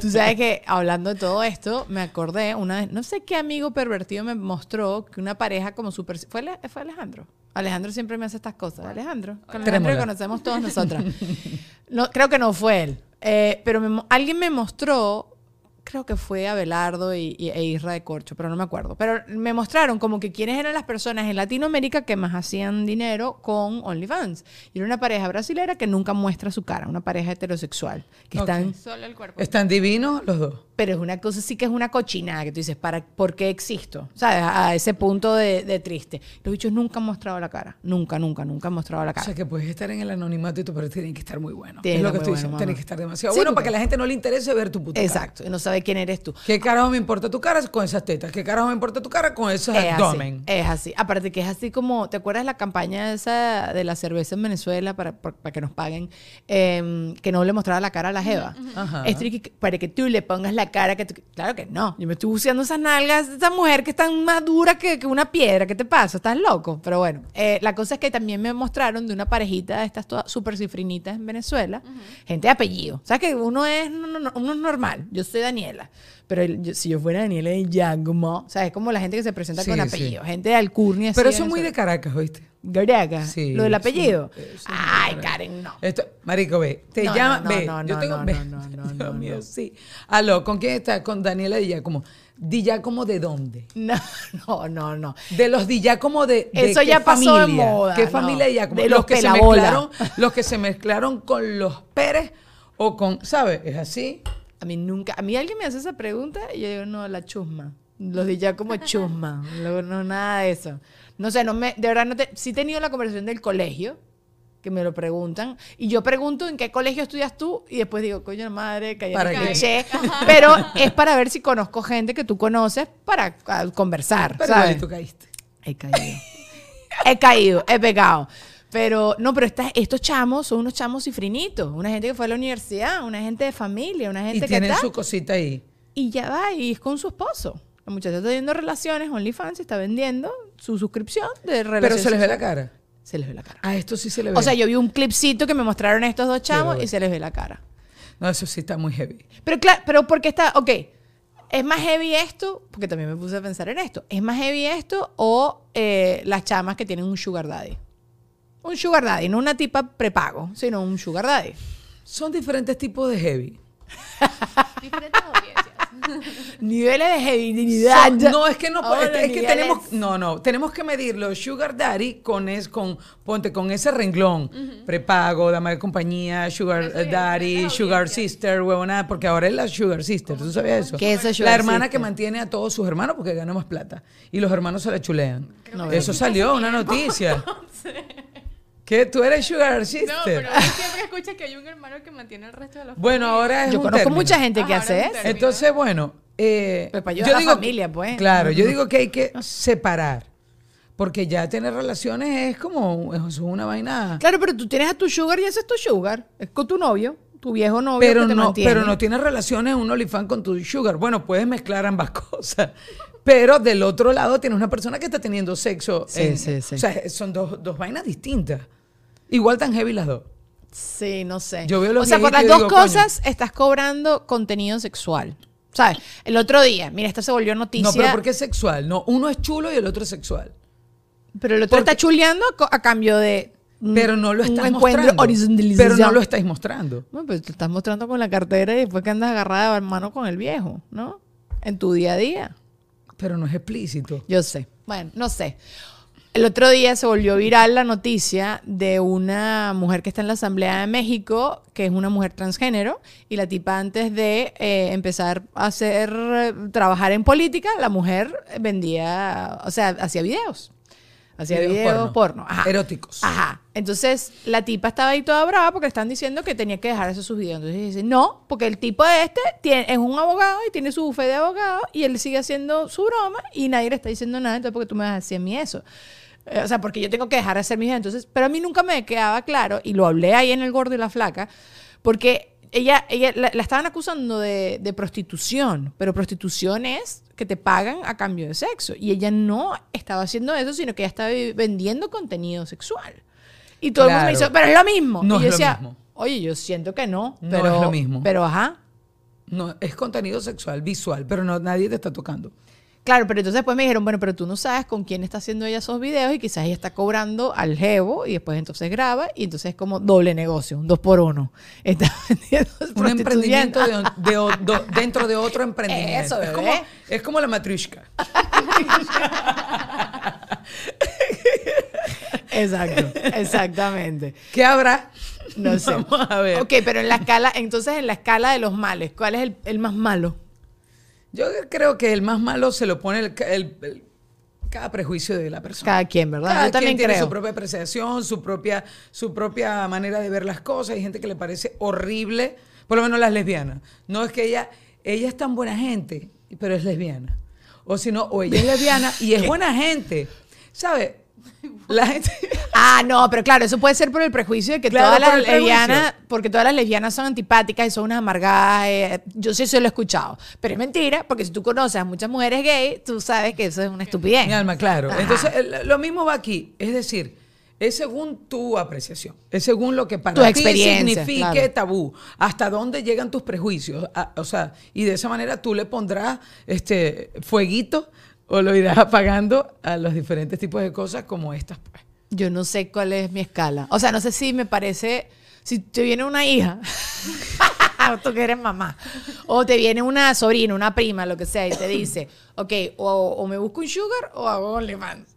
[SPEAKER 1] Tú sabes que hablando de todo esto, me acordé una vez, no sé qué amigo pervertido me mostró que una pareja como súper... ¿Fue, fue Alejandro? Alejandro siempre me hace estas cosas. Alejandro. Con Alejandro que conocemos todos nosotras. No, creo que no fue él. Eh, pero me alguien me mostró, creo que fue Abelardo y, y- e Isra de Corcho, pero no me acuerdo. Pero me mostraron como que quiénes eran las personas en Latinoamérica que más hacían dinero con OnlyFans. Y era una pareja brasilera que nunca muestra su cara, una pareja heterosexual. Que están
[SPEAKER 5] Solo el cuerpo.
[SPEAKER 3] Están divinos los dos.
[SPEAKER 1] Pero es una cosa sí que es una cochinada que tú dices, ¿para, ¿por qué existo? ¿Sabes? A ese punto de, de triste. Los bichos nunca han mostrado la cara. Nunca, nunca, nunca han mostrado la
[SPEAKER 3] O
[SPEAKER 1] cara.
[SPEAKER 3] sea que puedes estar en el anonimato y todo, pero tienen que estar muy buenos.
[SPEAKER 1] Tienen
[SPEAKER 3] es lo
[SPEAKER 1] que
[SPEAKER 3] estoy diciendo.
[SPEAKER 1] bueno, mamá.
[SPEAKER 3] que estar demasiado
[SPEAKER 1] Sí,
[SPEAKER 3] bueno
[SPEAKER 1] porque-
[SPEAKER 3] para que la gente no le interese ver tu puta cara.
[SPEAKER 1] Exacto. Y no sabe quién eres tú.
[SPEAKER 3] ¿Qué carajo me importa tu cara con esas tetas? ¿Qué carajo me importa tu cara con esos
[SPEAKER 1] Es así,
[SPEAKER 3] abdomen?
[SPEAKER 1] es así. Aparte que es así como, ¿te acuerdas la campaña esa de la cerveza en Venezuela para, para, para que nos paguen? Em, que no le mostraba la cara a la jeva.
[SPEAKER 3] Ajá.
[SPEAKER 1] Esto y que- para que tú le pongas la cara que tú- Claro que no. Yo me estoy buceando esas nalgas de esa mujer que están más dura que, que una piedra. ¿Qué te pasa? ¿Estás loco? Pero bueno, eh, la cosa es que también me mostraron de una parejita de estas todas súper cifrinitas en Venezuela. Gente de apellido. ¿Sabes que uno es, no- no- no- uno es normal? Yo soy Daniela. Pero yo- si yo fuera Daniela de Giacomo, ¿sabes? Es como la gente que se presenta
[SPEAKER 3] Sí,
[SPEAKER 1] con
[SPEAKER 3] sí.
[SPEAKER 1] apellido. Gente de Alcurnia.
[SPEAKER 3] Pero eso es muy de. Caracas, ¿oíste? Sí,
[SPEAKER 1] Lo del apellido. Ay, Karen, no.
[SPEAKER 3] Esto, marico, ve, te
[SPEAKER 1] No,
[SPEAKER 3] llama,
[SPEAKER 1] no,
[SPEAKER 3] ve,
[SPEAKER 1] no,
[SPEAKER 3] yo
[SPEAKER 1] no,
[SPEAKER 3] tengo,
[SPEAKER 1] no,
[SPEAKER 3] ve,
[SPEAKER 1] no, no, no,
[SPEAKER 3] Dios
[SPEAKER 1] no,
[SPEAKER 3] mío,
[SPEAKER 1] no.
[SPEAKER 3] sí. Aló, ¿con quién está? Con Daniela Di Giacomo. Di Giacomo de dónde?
[SPEAKER 1] No, no, no, no.
[SPEAKER 3] De los Di Giacomo de, de
[SPEAKER 1] Eso ya pasó de
[SPEAKER 3] familia?
[SPEAKER 1] moda,
[SPEAKER 3] ¿Qué
[SPEAKER 1] no.
[SPEAKER 3] familia Di Giacomo?
[SPEAKER 1] De
[SPEAKER 3] los
[SPEAKER 1] los
[SPEAKER 3] que se mezclaron, los que se mezclaron con los Pérez o con, ¿sabes? Es así.
[SPEAKER 1] A mí nunca, a mí alguien me hace esa pregunta y yo digo, no, la chusma. Los de ya como chusma. Luego, no, nada de eso. No sé, no me, de verdad no te, sí he tenido la conversación del colegio, que me lo preguntan, y yo pregunto en qué colegio estudias tú, y después digo, coño madre,
[SPEAKER 3] ¿Para
[SPEAKER 1] cállate
[SPEAKER 3] qué?
[SPEAKER 1] cliché. Pero es para ver si conozco gente que tú conoces para conversar,
[SPEAKER 3] Pero
[SPEAKER 1] ¿sabes?
[SPEAKER 3] tú caíste.
[SPEAKER 1] He caído. he caído, he pecado. Pero no, pero esta- estos chamos son unos chamos cifrinitos, una gente que fue a la universidad, una gente de familia, una
[SPEAKER 3] Y
[SPEAKER 1] gente que
[SPEAKER 3] tienen
[SPEAKER 1] está.
[SPEAKER 3] su cosita ahí.
[SPEAKER 1] Y ya va, y es con su esposo. La muchacha está teniendo relaciones, OnlyFans, y está vendiendo su suscripción de relaciones.
[SPEAKER 3] Pero se les ve la cara.
[SPEAKER 1] Se les ve la cara.
[SPEAKER 3] A esto sí se le ve.
[SPEAKER 1] O sea, yo vi un clipcito que me mostraron estos dos chamos
[SPEAKER 3] ver.
[SPEAKER 1] y se les ve la cara.
[SPEAKER 3] No, eso sí está muy heavy.
[SPEAKER 1] Pero claro, pero porque está, ok, ¿es más heavy esto? Porque también me puse a pensar en esto. ¿Es más heavy esto o eh, las chamas que tienen un sugar daddy? Un sugar daddy, no una tipa prepago, sino un sugar daddy.
[SPEAKER 3] Son diferentes tipos de heavy.
[SPEAKER 5] Diferentes audiencias.
[SPEAKER 1] niveles de.
[SPEAKER 3] Son- no, es que no,
[SPEAKER 1] Ahora
[SPEAKER 3] es, que- es que
[SPEAKER 1] niveles-
[SPEAKER 3] tenemos, no, no, tenemos que medir los sugar daddy con es, con, ponte, con ese renglón, prepago, dama de compañía, sugar daddy, sugar sister, huevona, porque ahora es la sugar sister, ¿tú sabías eso?
[SPEAKER 1] ¿Qué es
[SPEAKER 3] La hermana
[SPEAKER 1] sister?
[SPEAKER 3] que mantiene a todos sus hermanos porque gana más plata y los hermanos se la chulean.
[SPEAKER 1] No,
[SPEAKER 3] eso salió, una noticia. ¿Qué? ¿Tú eres sugar
[SPEAKER 5] No,
[SPEAKER 3] sister?
[SPEAKER 5] pero uno siempre escucha que hay un hermano que mantiene al resto de los
[SPEAKER 3] Bueno, ahora es
[SPEAKER 1] Yo
[SPEAKER 3] un
[SPEAKER 1] conozco
[SPEAKER 3] término.
[SPEAKER 1] mucha gente que
[SPEAKER 5] Ajá,
[SPEAKER 1] hace eso.
[SPEAKER 3] Entonces, bueno, eh,
[SPEAKER 1] Pues para a la
[SPEAKER 3] digo
[SPEAKER 1] familia, pues.
[SPEAKER 3] Claro, yo digo que hay que separar. Porque ya tener relaciones es como es una vaina.
[SPEAKER 1] Claro, pero tú tienes a tu sugar y ese es tu sugar. Es con tu novio, tu viejo novio
[SPEAKER 3] pero
[SPEAKER 1] que te
[SPEAKER 3] no,
[SPEAKER 1] mantiene.
[SPEAKER 3] pero no tienes relaciones un OnlyFans con tu sugar. Bueno, puedes mezclar ambas cosas. Pero del otro lado tienes una persona que está teniendo sexo.
[SPEAKER 1] Sí,
[SPEAKER 3] en-
[SPEAKER 1] sí, sí.
[SPEAKER 3] O sea, son dos, dos vainas distintas. Igual tan heavy las dos.
[SPEAKER 1] Sí, no sé.
[SPEAKER 3] Yo veo los
[SPEAKER 1] o sea, por las dos
[SPEAKER 3] digo, coño.
[SPEAKER 1] cosas estás cobrando contenido sexual. ¿Sabes? El otro día, mira, esto se volvió noticia.
[SPEAKER 3] No, pero porque es sexual. No, uno es chulo y el otro es sexual.
[SPEAKER 1] Pero el otro
[SPEAKER 3] Porque-
[SPEAKER 1] está chuleando a, cambio de.
[SPEAKER 3] Pero no lo
[SPEAKER 1] encuentro
[SPEAKER 3] mostrando. Pero no lo estáis mostrando.
[SPEAKER 1] No, pero te estás mostrando con la cartera y después que andas agarrada de mano con el viejo, ¿no? En tu día a día.
[SPEAKER 3] Pero no es explícito.
[SPEAKER 1] Yo sé. Bueno, no sé. El otro día se volvió viral la noticia de una mujer que está en la Asamblea de México, que es una mujer transgénero, y la tipa antes de eh, empezar a hacer, trabajar en política, la mujer vendía, o sea, hacía videos. Hacía
[SPEAKER 3] Videos
[SPEAKER 1] videos,
[SPEAKER 3] porno.
[SPEAKER 1] porno. Ajá.
[SPEAKER 3] Eróticos.
[SPEAKER 1] Ajá. Entonces, la tipa estaba ahí toda brava porque le están diciendo que tenía que dejar hacer sus videos. Entonces dice, no, porque el tipo este tiene, es un abogado y tiene su bufete de abogado y él sigue haciendo su broma y nadie le está diciendo nada, entonces porque tú me vas a decir a mí eso. O sea, porque yo tengo que dejar de hacer mis videos. Entonces, pero a mí nunca me quedaba claro, y lo hablé ahí en El Gordo y la Flaca, porque ella, ella la, la estaban acusando de, de prostitución, pero prostitución es que te pagan a cambio de sexo. Y ella no estaba haciendo eso, sino que ella estaba vendiendo contenido sexual. Y todo el mundo me dice, pero es lo mismo.
[SPEAKER 3] No
[SPEAKER 1] y yo
[SPEAKER 3] es lo
[SPEAKER 1] decía,
[SPEAKER 3] mismo.
[SPEAKER 1] oye, yo siento que no.
[SPEAKER 3] No
[SPEAKER 1] pero,
[SPEAKER 3] es lo mismo.
[SPEAKER 1] Pero ajá.
[SPEAKER 3] No, es contenido sexual, visual, pero no, nadie te está tocando.
[SPEAKER 1] Claro, pero entonces después me dijeron, bueno, pero tú no sabes con quién está haciendo ella esos videos y quizás ella está cobrando al jevo y después entonces graba y entonces es como doble negocio, un dos por uno. Está
[SPEAKER 3] Un emprendimiento de, de dentro de otro emprendimiento.
[SPEAKER 1] Eso,
[SPEAKER 3] es, como, es como la matrushka.
[SPEAKER 1] Exacto, exactamente.
[SPEAKER 3] ¿Qué habrá?
[SPEAKER 1] No sé.
[SPEAKER 3] Vamos a ver.
[SPEAKER 1] Ok, pero en la escala, entonces en la escala de los males, ¿cuál es el, el más malo?
[SPEAKER 3] Yo creo que el más malo se lo pone el, el- el- cada prejuicio de la persona.
[SPEAKER 1] Cada quien, ¿verdad?
[SPEAKER 3] Cada
[SPEAKER 1] Yo también
[SPEAKER 3] quien tiene su propia apreciación, su propia, su propia manera de ver las cosas. Hay gente que le parece horrible, por lo menos las lesbianas. No es que ella, ella es tan buena gente, pero es lesbiana. O si no, o ella es lesbiana y es buena gente. ¿Sabe? La gente...
[SPEAKER 1] Ah, no, pero claro, eso puede ser por el prejuicio de que
[SPEAKER 3] Claro,
[SPEAKER 1] todas las lesbianas, porque todas las lesbianas son antipáticas y son unas amargadas. eh, yo sí eso lo he escuchado. Pero es mentira, porque si tú conoces a muchas mujeres gay, tú sabes que eso es una estupidez.
[SPEAKER 3] Mi alma, claro.
[SPEAKER 1] Ajá.
[SPEAKER 3] Entonces, lo mismo va aquí. Es decir, es según tu apreciación. Es según lo que para
[SPEAKER 1] Tu
[SPEAKER 3] ti signifique
[SPEAKER 1] claro.
[SPEAKER 3] tabú. Hasta dónde llegan tus prejuicios. O sea, y de esa manera tú le pondrás este fueguito o lo irás apagando a los diferentes tipos de cosas como estas. pues.
[SPEAKER 1] Yo no sé cuál es mi escala. O sea, no sé si me parece. Si te viene una hija, tú que eres mamá, o te viene una sobrina, una prima, lo que sea, y te dice, ok, o, o me busco un sugar o hago OnlyFans.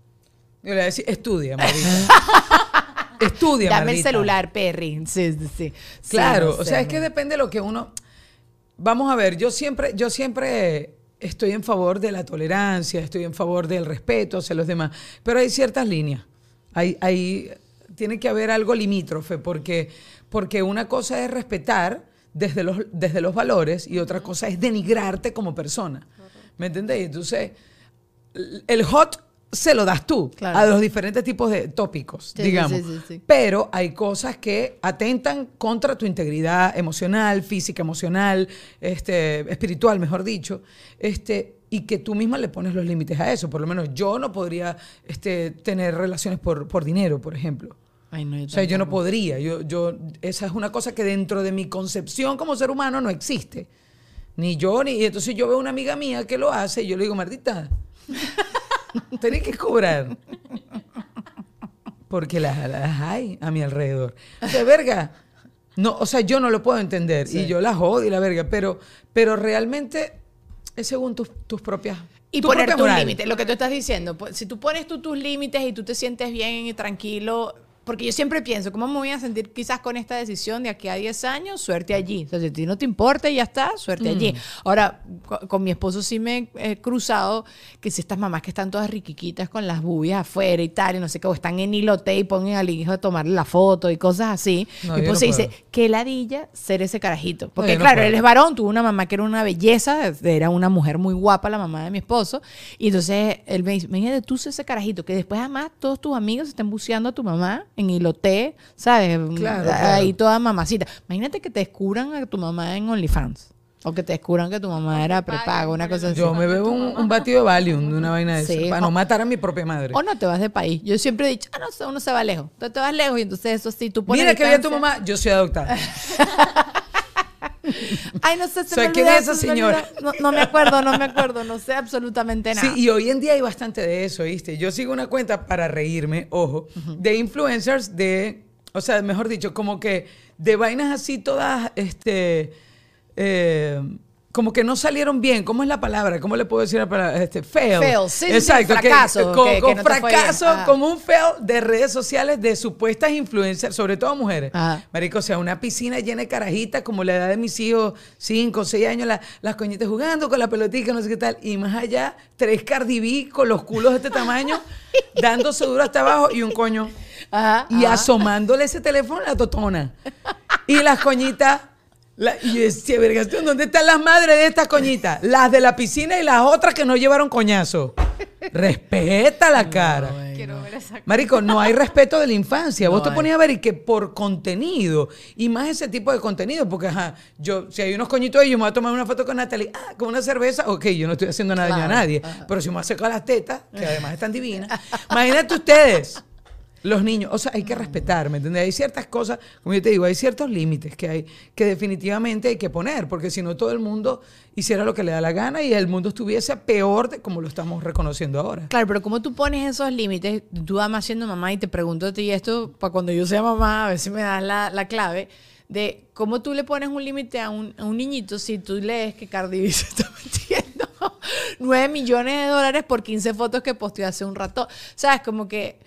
[SPEAKER 3] Yo le voy a decir, estudia, maldita. estudia,
[SPEAKER 1] Dame el celular, Perry. Sí, sí, sí. Sí,
[SPEAKER 3] Claro, o sea, es que depende de lo que uno. Vamos a ver, yo siempre, yo siempre estoy en favor de la tolerancia, estoy en favor del respeto hacia los demás, pero hay ciertas líneas. Hay, hay, tiene que haber algo limítrofe, porque, porque una cosa es respetar desde los, desde los valores y otra cosa es denigrarte como persona. ¿Me entendéis? Entonces, el hot se lo das tú
[SPEAKER 1] Claro.
[SPEAKER 3] a los diferentes tipos de tópicos,
[SPEAKER 1] Sí,
[SPEAKER 3] digamos.
[SPEAKER 1] sí, sí, sí.
[SPEAKER 3] Pero hay cosas que atentan contra tu integridad emocional, física, emocional, este, espiritual, mejor dicho, este, y que tú misma le pones los límites a eso. Por lo menos yo no podría este, tener relaciones por, por dinero, por ejemplo.
[SPEAKER 1] Ay, no, yo
[SPEAKER 3] O sea, yo no podría. Yo, yo, esa es una cosa que dentro de mi concepción como ser humano no existe. Ni yo, ni. Y entonces yo veo una amiga mía que lo hace y yo le digo, Martita, tenés que cobrar. Porque las, las hay a mi alrededor. O sea, verga. No, o sea, yo no lo puedo entender. Y yo las odio la verga. Pero, pero realmente es según tus, tus propias.
[SPEAKER 1] Y
[SPEAKER 3] tu
[SPEAKER 1] poner tus límites, lo que tú estás diciendo. Si tú pones tú tus límites y tú te sientes bien y tranquilo, porque yo siempre pienso, ¿cómo me voy a sentir quizás con esta decisión de aquí a 10 años? Suerte allí. O sea, si a ti no te importa y ya está, suerte
[SPEAKER 3] Mm.
[SPEAKER 1] allí. Ahora, co- con, mi esposo sí me he cruzado que si estas mamás que están todas riquiquitas con las bubias afuera y tal, y no sé qué, o están en hilote y ponen al hijo a tomarle la foto y cosas así.
[SPEAKER 3] No,
[SPEAKER 1] mi
[SPEAKER 3] yo no
[SPEAKER 1] esposo dice, qué ladilla ser ese carajito. Porque
[SPEAKER 3] no
[SPEAKER 1] claro,
[SPEAKER 3] puedo.
[SPEAKER 1] él es varón, tuvo una mamá que era una belleza, era una mujer muy guapa, la mamá de mi esposo. Y entonces él me dice, imagínate tú ser ese carajito, que después además todos tus amigos estén buceando a tu mamá en hilote, ¿sabes?
[SPEAKER 3] Claro,
[SPEAKER 1] Ahí
[SPEAKER 3] claro.
[SPEAKER 1] toda mamacita. Imagínate que te descubran a tu mamá en OnlyFans. O que te descubran que tu mamá era prepago, una cosa así.
[SPEAKER 3] Yo me bebo un, un batido de Valium de una vaina de
[SPEAKER 1] Sí.
[SPEAKER 3] esa, para no matar a mi propia madre.
[SPEAKER 1] O no te vas de país. Yo siempre he dicho, ah, no, uno se va lejos. Tú te vas lejos y entonces eso sí, tú pones
[SPEAKER 3] Mira que bien tu mamá, yo soy adoptada.
[SPEAKER 1] Ay, no sé, se me
[SPEAKER 3] ¿quién es esa señora?
[SPEAKER 1] no me acuerdo, no me acuerdo, no sé absolutamente nada.
[SPEAKER 3] Sí, y hoy en día hay bastante de eso, ¿viste? Yo sigo una cuenta para reírme, ojo, de influencers de, o sea, mejor dicho, como que de vainas así todas, este, eh, como que no salieron bien. ¿Cómo es la palabra? ¿Cómo le puedo decir la palabra? Este, fail.
[SPEAKER 1] Fail, sí, sí, sí,
[SPEAKER 3] Exacto. que-
[SPEAKER 1] fracaso,
[SPEAKER 3] con
[SPEAKER 1] que- que
[SPEAKER 3] con
[SPEAKER 1] no
[SPEAKER 3] fracaso, como un fail de redes sociales de supuestas influencers, sobre todo mujeres.
[SPEAKER 1] Ajá.
[SPEAKER 3] Marico, o sea, una piscina llena de carajitas, como la edad de mis hijos, 5, 6 años, la- las coñitas jugando con la pelotica, no sé qué tal. Y más allá, tres Cardi B con los culos de este tamaño, dándose duro hasta abajo y un coño.
[SPEAKER 1] Ajá,
[SPEAKER 3] Y
[SPEAKER 1] ajá.
[SPEAKER 3] asomándole ese teléfono a la totona. Y las coñitas. La- y yo decía, vergación, ¿dónde están las madres de estas coñitas? Las de la piscina y las otras que no llevaron coñazo. Respeta la cara.
[SPEAKER 5] Quiero ver esa
[SPEAKER 3] Marico, no hay respeto de la infancia. Vos
[SPEAKER 1] No
[SPEAKER 3] te
[SPEAKER 1] hay.
[SPEAKER 3] ponías a ver y que por contenido, y más ese tipo de contenido, porque ajá, yo, si hay unos coñitos ahí, yo me voy a tomar una foto con Natalie, ah, con una cerveza, ok, yo no estoy haciendo nada daño a nadie,
[SPEAKER 1] ajá.
[SPEAKER 3] pero si me acerco a las tetas, que además están divinas, imagínate ustedes. Los niños, o sea, hay que respetar, ¿me entiendes? Hay ciertas cosas, como yo te digo, hay ciertos límites que hay que definitivamente hay que poner, porque si no todo el mundo hiciera lo que le da la gana y el mundo estuviese peor de como lo estamos reconociendo ahora.
[SPEAKER 1] Claro, pero como tú pones esos límites, tú además siendo mamá y te pregunto a ti esto, para cuando yo sea mamá, a ver si me das la, la clave, de cómo tú le pones un límite a a un niñito si tú lees que Cardi B se está metiendo 9 millones de dólares por 15 fotos que posteó hace un rato. ¿Sabes? Como que...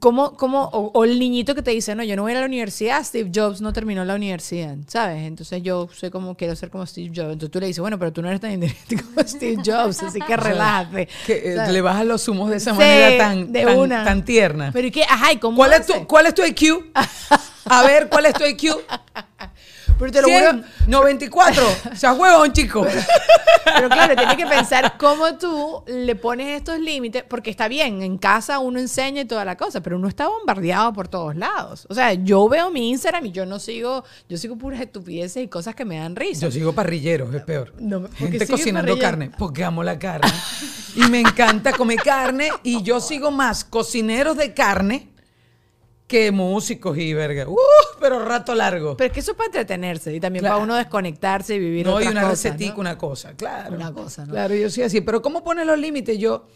[SPEAKER 1] ¿Cómo, cómo, o, o el niñito que te dice, no, yo no voy a ir a la universidad, Steve Jobs no terminó la universidad, ¿sabes? Entonces yo soy como, quiero ser como Steve Jobs. Entonces tú le dices, bueno, pero tú no eres tan inteligente como Steve Jobs, así que relájate.
[SPEAKER 3] Que eh, le bajas los humos de esa
[SPEAKER 1] Sí,
[SPEAKER 3] manera tan,
[SPEAKER 1] de
[SPEAKER 3] tan,
[SPEAKER 1] una.
[SPEAKER 3] tan tierna.
[SPEAKER 1] Pero ¿y qué? Ajá, ¿y cómo
[SPEAKER 3] ¿Cuál es, tu, ¿Cuál es tu IQ? A ver, ¿cuál es tu IQ?
[SPEAKER 1] Pero te lo
[SPEAKER 3] 100,
[SPEAKER 1] juro.
[SPEAKER 3] 94. O sea, huevón, chico.
[SPEAKER 1] Pero claro, tienes que pensar cómo tú le pones estos límites, porque está bien, en casa uno enseña y toda la cosa, pero uno está bombardeado por todos lados. O sea, yo veo mi Instagram y yo no sigo, yo sigo puras estupideces y cosas que me dan risa.
[SPEAKER 3] Yo sigo parrilleros, es peor.
[SPEAKER 1] No, ¿por qué
[SPEAKER 3] Gente cocinando
[SPEAKER 1] parrillero?
[SPEAKER 3] carne, porque amo la carne. Y me encanta comer carne. Y yo sigo más cocineros de carne que músicos y verga. Uh, pero rato largo.
[SPEAKER 1] Pero es que eso es para entretenerse y también
[SPEAKER 3] Claro.
[SPEAKER 1] para uno desconectarse y vivir
[SPEAKER 3] no, y
[SPEAKER 1] otras
[SPEAKER 3] una
[SPEAKER 1] cosas,
[SPEAKER 3] recetica,
[SPEAKER 1] ¿no?
[SPEAKER 3] una cosa, claro.
[SPEAKER 1] Una cosa, ¿no?
[SPEAKER 3] Claro, yo soy así. Pero ¿cómo pones los límites? Yo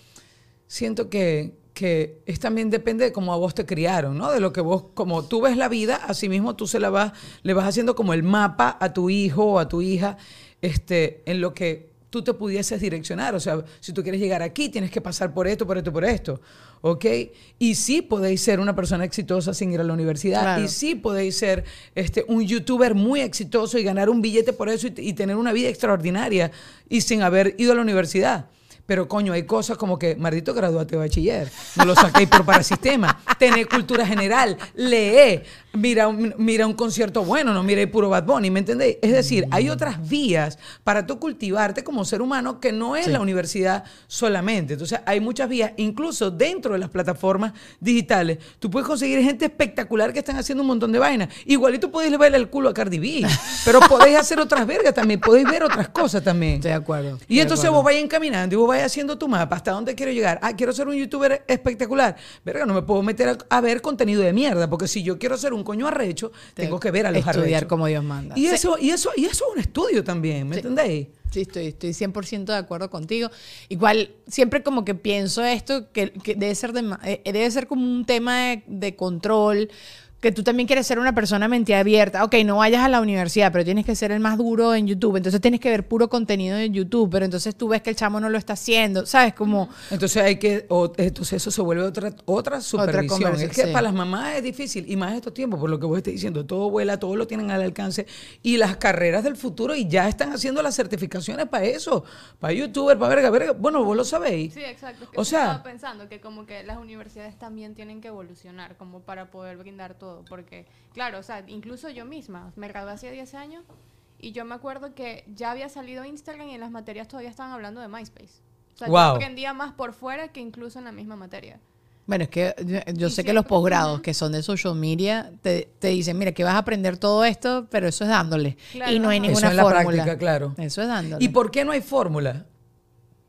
[SPEAKER 3] siento que, que es también depende de cómo a vos te criaron, ¿no? De lo que vos, como tú ves la vida, así mismo tú se la vas, le vas haciendo como el mapa a tu hijo o a tu hija, este, en lo que tú te pudieses direccionar. O sea, si tú quieres llegar aquí, tienes que pasar por esto, por esto, por esto. ¿Ok? Y sí podéis ser una persona exitosa sin ir a la universidad.
[SPEAKER 1] Claro.
[SPEAKER 3] Y sí podéis ser este, un youtuber muy exitoso y ganar un billete por eso y, y tener una vida extraordinaria y sin haber ido a la universidad. Pero coño, hay cosas como que, maldito graduate de bachiller, no lo saquéis por parasistema, tener cultura general, lee, mira un, mira un concierto bueno, no mire puro Bad Bunny, ¿me entendéis? Es decir, hay otras vías para tú cultivarte como ser humano que no es la universidad solamente. Entonces, hay muchas vías, incluso dentro de las plataformas digitales. Tú puedes conseguir gente espectacular que están haciendo un montón de vainas. Igualito podéis verle el culo a Cardi B, pero podéis hacer otras vergas también, podéis ver otras cosas también.
[SPEAKER 1] Estoy de acuerdo.
[SPEAKER 3] Y entonces vos vais encaminando y vos vais haciendo tu mapa. ¿Hasta dónde quiero llegar? Ah, quiero ser un youtuber espectacular. Verga, no me puedo meter a, a ver contenido de mierda, porque si yo quiero ser un coño arrecho, tengo que ver a los
[SPEAKER 1] Estudiar
[SPEAKER 3] arrechos.
[SPEAKER 1] como Dios manda.
[SPEAKER 3] Y
[SPEAKER 1] Sí.
[SPEAKER 3] eso, y eso, y eso es un estudio también, ¿me
[SPEAKER 1] Sí.
[SPEAKER 3] entendéis?
[SPEAKER 1] Sí, estoy, estoy 100% de acuerdo contigo. Igual, siempre como que pienso esto, que, que debe, ser de eh, debe ser como un tema de, de control. Que tú también quieres ser una persona mente abierta. Ok, no vayas a la universidad, pero tienes que ser el más duro en YouTube. Entonces tienes que ver puro contenido en YouTube, pero entonces tú ves que el chamo no lo está haciendo. ¿Sabes? Como...
[SPEAKER 3] Entonces hay que, o- entonces eso se vuelve otra, otra supervisión.
[SPEAKER 1] conversa-
[SPEAKER 3] es que
[SPEAKER 1] sí.
[SPEAKER 3] para las mamás es difícil, y más estos tiempos, por lo que vos estás diciendo, todo vuela, todo lo tienen al alcance, y las carreras del futuro, y ya están haciendo las certificaciones para eso, para youtuber, para verga, verga. Bueno, vos lo sabéis.
[SPEAKER 5] Sí, exacto. Es que
[SPEAKER 3] O sea-
[SPEAKER 5] estaba pensando que como que las universidades también tienen que evolucionar como para poder brindar todo. Porque, claro, o sea, incluso yo misma, me gradué hace 10 años y yo me acuerdo que ya había salido Instagram y en las materias todavía estaban hablando de MySpace. O sea,
[SPEAKER 3] Wow.
[SPEAKER 5] yo aprendía más por fuera que incluso en la misma materia.
[SPEAKER 1] Bueno, es que yo, sé que los posgrados que son de social media te, te dicen, mira, que vas a aprender todo esto, pero eso es dándole.
[SPEAKER 5] Claro,
[SPEAKER 1] y no hay
[SPEAKER 5] ajá.
[SPEAKER 3] Eso
[SPEAKER 1] ninguna
[SPEAKER 3] es la
[SPEAKER 1] fórmula.
[SPEAKER 3] práctica, claro.
[SPEAKER 1] Eso es dándole.
[SPEAKER 3] ¿Y por qué no hay fórmula?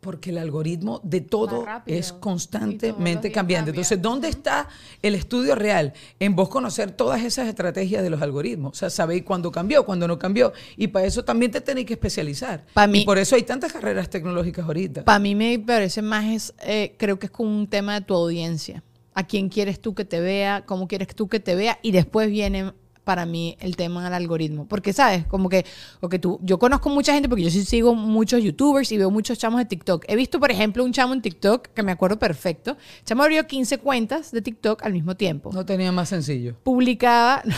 [SPEAKER 3] Porque el algoritmo de todo
[SPEAKER 5] rápido.
[SPEAKER 3] es constantemente
[SPEAKER 5] días
[SPEAKER 3] cambiante.
[SPEAKER 5] cambia.
[SPEAKER 3] Entonces, ¿dónde está el estudio real? En vos conocer todas esas estrategias de los algoritmos. O sea, sabéis cuándo cambió, cuándo no cambió. Y para eso también te tenéis que especializar.
[SPEAKER 1] Pa' mí-
[SPEAKER 3] y por eso hay tantas carreras tecnológicas ahorita.
[SPEAKER 1] Para mí me parece más, es, eh, creo que es como un tema de tu audiencia. ¿A quién quieres tú que te vea? ¿Cómo quieres tú que te vea? Y después viene para mí el tema del algoritmo. Porque, ¿sabes? Como que, o que tú, yo conozco mucha gente porque yo sí sigo muchos youtubers y veo muchos chamos de TikTok. He visto, por ejemplo, un chamo en TikTok que me acuerdo perfecto. El chamo abrió 15 cuentas de TikTok al mismo tiempo.
[SPEAKER 3] no tenía más sencillo.
[SPEAKER 1] Publicaba...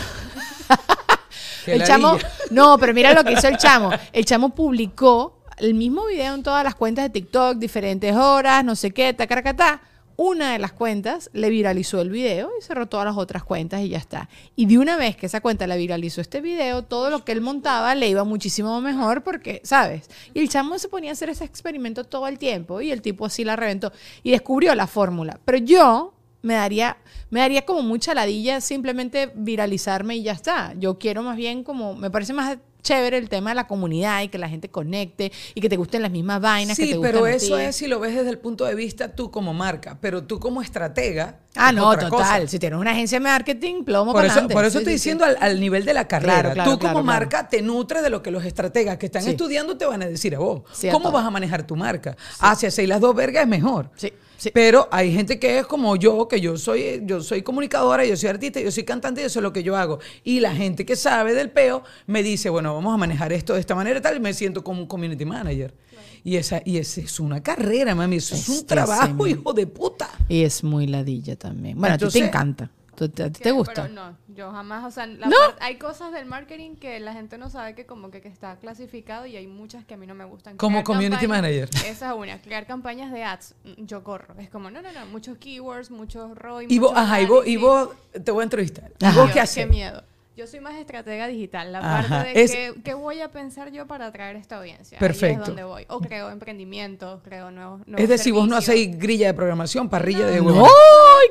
[SPEAKER 1] El chamo, no, pero mira lo que hizo el chamo. El chamo publicó el mismo video en todas las cuentas de TikTok, diferentes horas, no sé qué, tacaracatá. Una de las cuentas le viralizó el video y cerró todas las otras cuentas y ya está. Y de una vez que esa cuenta le viralizó este video, todo lo que él montaba le iba muchísimo mejor porque, ¿sabes? Y el chamo se ponía a hacer ese experimento todo el tiempo y el tipo así la reventó y descubrió la fórmula. Pero yo me daría, me daría como mucha ladilla simplemente viralizarme y ya está. Yo quiero más bien como, me parece más chévere el tema de la comunidad y que la gente conecte y que te gusten las mismas vainas que
[SPEAKER 3] Sí,
[SPEAKER 1] te
[SPEAKER 3] pero eso es si lo ves desde el punto de vista tú como marca, pero tú como estratega.
[SPEAKER 1] Ah,
[SPEAKER 3] es
[SPEAKER 1] no,
[SPEAKER 3] otra
[SPEAKER 1] total.
[SPEAKER 3] cosa.
[SPEAKER 1] Si tienes una agencia de marketing, plomo
[SPEAKER 3] Por
[SPEAKER 1] para
[SPEAKER 3] eso,
[SPEAKER 1] adelante.
[SPEAKER 3] por eso estoy
[SPEAKER 1] sí, sí.
[SPEAKER 3] diciendo al, al nivel de la carrera.
[SPEAKER 1] Claro, claro,
[SPEAKER 3] Tú como
[SPEAKER 1] claro,
[SPEAKER 3] marca te nutres de lo que los estrategas que están
[SPEAKER 1] Sí.
[SPEAKER 3] estudiando te van a decir a vos.
[SPEAKER 1] A
[SPEAKER 3] ¿Cómo vas a manejar tu marca? Ah, si hacéis las dos vergas es mejor.
[SPEAKER 1] Sí, sí.
[SPEAKER 3] Pero hay gente que es como yo, que yo soy, yo soy comunicadora, yo soy artista, yo soy cantante, y eso es lo que yo hago. Y la gente que sabe del peo me dice, bueno, vamos a manejar esto de esta manera y tal, y me siento como un community manager. Y esa, y esa es una carrera, mami, eso es,
[SPEAKER 1] Es
[SPEAKER 3] un trabajo, hijo de puta.
[SPEAKER 1] Y es muy ladilla también. Bueno, a ti
[SPEAKER 3] Entonces-
[SPEAKER 1] te encanta. ¿Tú- ¿A ti te gusta?
[SPEAKER 5] Pero no, yo jamás, o sea, la
[SPEAKER 1] ¿No?
[SPEAKER 5] hay cosas del marketing que la gente no sabe que como que, que está clasificado y hay muchas que a mí no me gustan.
[SPEAKER 3] Como
[SPEAKER 5] Crear
[SPEAKER 3] community
[SPEAKER 5] campañas-
[SPEAKER 3] manager.
[SPEAKER 5] Esa es una, crear campañas de ads, yo corro. Es como, no, no, no, muchos keywords, muchos ROI,
[SPEAKER 3] Y vos, ajá, y vos, y vos te voy a entrevistar. ¿Y vos qué haces?
[SPEAKER 5] Qué miedo. Yo soy más estratega digital, la
[SPEAKER 3] Ajá,
[SPEAKER 5] parte de
[SPEAKER 3] es-
[SPEAKER 5] qué, qué voy a pensar yo para atraer esta audiencia. Ahí
[SPEAKER 3] Perfecto.
[SPEAKER 5] es donde voy. O creo emprendimientos, creo nuevos, nuevos
[SPEAKER 3] Es decir, vos no
[SPEAKER 5] servicios.
[SPEAKER 3] hacéis grilla de programación, parrilla de
[SPEAKER 1] ¡No! ¡Ay,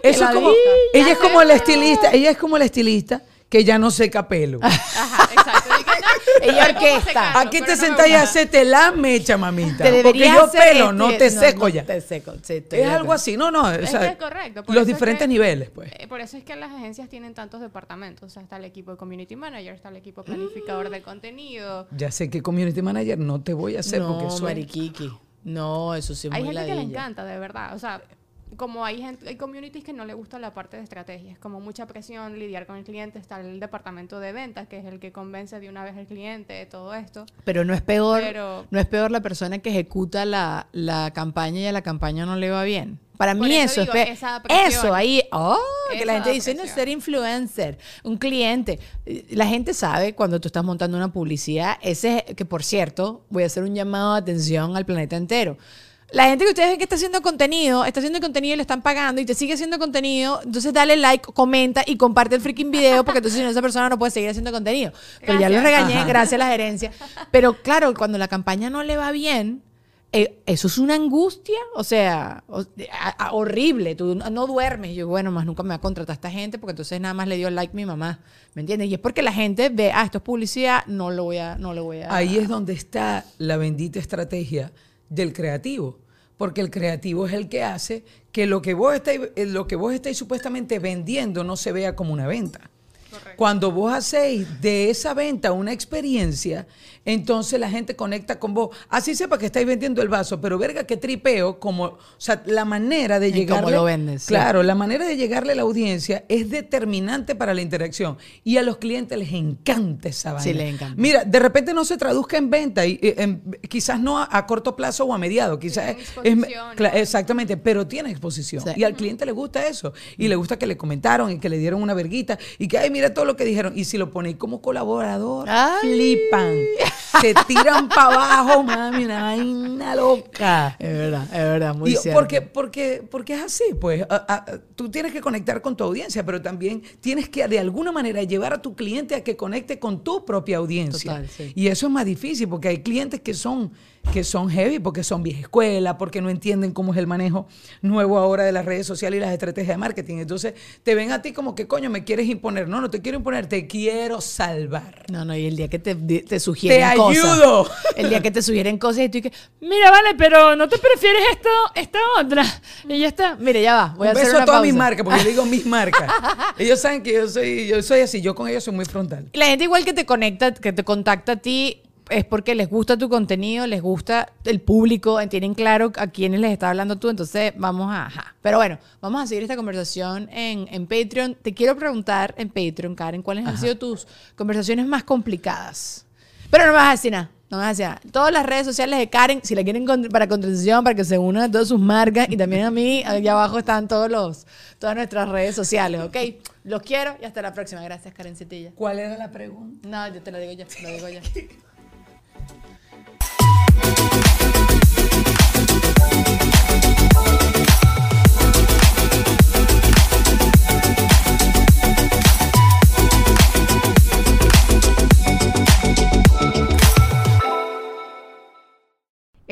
[SPEAKER 1] qué
[SPEAKER 3] Eso es como, ella es como la estilista, ella es como la estilista que ya no seca pelo.
[SPEAKER 5] Ajá, exacto. Y que, no,
[SPEAKER 1] Ella
[SPEAKER 5] pero ¿cómo
[SPEAKER 1] orquesta.
[SPEAKER 3] Aquí te
[SPEAKER 5] no
[SPEAKER 3] a
[SPEAKER 5] gusta.
[SPEAKER 3] hacerte la mecha, mamita.
[SPEAKER 1] Te
[SPEAKER 3] Porque yo pelo no
[SPEAKER 1] este-
[SPEAKER 3] te seco ya.
[SPEAKER 1] te seco, sí,
[SPEAKER 3] Es algo así, no, no. o
[SPEAKER 5] Es
[SPEAKER 3] sea,
[SPEAKER 5] que es correcto. por
[SPEAKER 3] Los
[SPEAKER 5] es
[SPEAKER 3] diferentes
[SPEAKER 5] que-
[SPEAKER 3] niveles, pues.
[SPEAKER 5] Eh, por eso es que las agencias tienen tantos departamentos. O sea, está el equipo de community manager, está el equipo planificador de contenido.
[SPEAKER 3] Ya sé que community manager no te voy a hacer porque
[SPEAKER 1] No,
[SPEAKER 3] soy...
[SPEAKER 1] mariquiqui. No, eso sí es
[SPEAKER 5] Hay
[SPEAKER 1] muy
[SPEAKER 5] gente que le
[SPEAKER 1] ladilla.
[SPEAKER 5] encanta, de verdad. O sea, como hay gente, hay communities que no le gusta la parte de estrategia. Es como mucha presión lidiar con el cliente. Está el departamento de ventas, que es el que convence de una vez al cliente, todo esto.
[SPEAKER 1] Pero no es peor,
[SPEAKER 5] Pero-
[SPEAKER 1] no es peor la persona que ejecuta la, la campaña y a la campaña no le va bien. Para mí
[SPEAKER 5] eso
[SPEAKER 1] eso, es. Eso ahí, oh, que la gente dice, no, ser influencer, un cliente. La gente sabe cuando tú estás montando una publicidad, ese que por cierto, voy a hacer un llamado de atención al planeta entero. La gente que ustedes ven que está haciendo contenido, está haciendo contenido y le están pagando y te sigue haciendo contenido, entonces dale like, comenta y comparte el freaking video porque entonces si no esa persona no puede seguir haciendo contenido. Pero ya lo
[SPEAKER 5] Gracias.
[SPEAKER 1] regañé,
[SPEAKER 3] Ajá.
[SPEAKER 1] gracias a la gerencia. Pero claro, cuando la campaña no le va bien, eh, eso es una angustia, o sea, o- a- a- horrible. Tú no, duermes. Yo, bueno, más nunca me va a contratar esta gente porque entonces nada más le dio like mi mamá. ¿Me entiendes? Y es porque la gente ve, ah, esto es publicidad, no lo voy a, no lo voy a.
[SPEAKER 3] Ahí es donde está la bendita estrategia del creativo. Porque el creativo es el que hace que lo que vos estáis, eh, lo que vos estáis supuestamente vendiendo no se vea como una venta. Cuando vos hacéis de esa venta una experiencia, entonces la gente conecta con vos. Así sepa que estáis vendiendo el vaso, pero verga que tripeo, como, o sea, la manera de
[SPEAKER 1] Y
[SPEAKER 3] llegarle.
[SPEAKER 1] cómo lo vendes, sí.
[SPEAKER 3] Claro, la manera de llegarle a la audiencia es determinante para la interacción. Y a los clientes les encanta esa vaina.
[SPEAKER 1] Sí, les encanta.
[SPEAKER 3] Mira, de repente no se traduzca en venta, y, eh, en- quizás no a, a corto plazo o a mediado, quizás es, exactamente, pero tiene exposición.
[SPEAKER 1] Sí.
[SPEAKER 3] Y al cliente le gusta eso. Y le gusta que le comentaron y que le dieron una verguita y que, ay, mira todo lo que dijeron. Y si lo ponéis como colaborador,
[SPEAKER 1] Ay.
[SPEAKER 3] flipan. Se tiran para abajo, mami, una vaina loca.
[SPEAKER 1] Es verdad, es verdad, muy
[SPEAKER 3] Y
[SPEAKER 1] cierto.
[SPEAKER 3] porque, porque, porque es así, pues. A- a- tú tienes que conectar con tu audiencia, pero también tienes que de alguna manera llevar a tu cliente a que conecte con tu propia audiencia.
[SPEAKER 1] Total, sí.
[SPEAKER 3] Y eso es más difícil porque hay clientes que son, que son heavy, porque son vieja escuela, porque no entienden cómo es el manejo nuevo ahora de las redes sociales y las estrategias de marketing. Entonces te ven a ti como que coño, me quieres imponer. No, no te quiero imponer, te quiero salvar.
[SPEAKER 1] No, no, y el día que te, te sugieren
[SPEAKER 3] Te
[SPEAKER 1] cosas.
[SPEAKER 3] ayudo.
[SPEAKER 1] El día que te sugieren cosas y tú que, mira, vale, pero ¿no te prefieres esto, esta otra? Y ya está. Mire, ya va. Voy a
[SPEAKER 3] Un
[SPEAKER 1] hacer
[SPEAKER 3] beso
[SPEAKER 1] una
[SPEAKER 3] a todas mis marcas, porque yo digo mis marcas. ellos saben que yo soy, yo soy así, yo con ellos soy muy frontal.
[SPEAKER 1] La gente igual que te conecta, que te contacta a ti, es porque les gusta tu contenido, les gusta el público, tienen claro a quiénes les está hablando tú, entonces vamos a... Ajá. Pero bueno, vamos a seguir esta conversación en, en Patreon. Te quiero preguntar en Patreon, Karen, ¿cuáles han sido tus conversaciones más complicadas? Pero no me vas a decir nada. No me vas a decir nada. Todas las redes sociales de Karen, si la quieren con- para contratación, para que se unan a todas sus marcas y también a mí, allá abajo están todos los, todas nuestras redes sociales, ¿ok? Los quiero y hasta la próxima. Gracias, Karen Cetilla.
[SPEAKER 3] ¿Cuál era la pregunta?
[SPEAKER 1] No, yo te lo digo yo, te lo digo yo.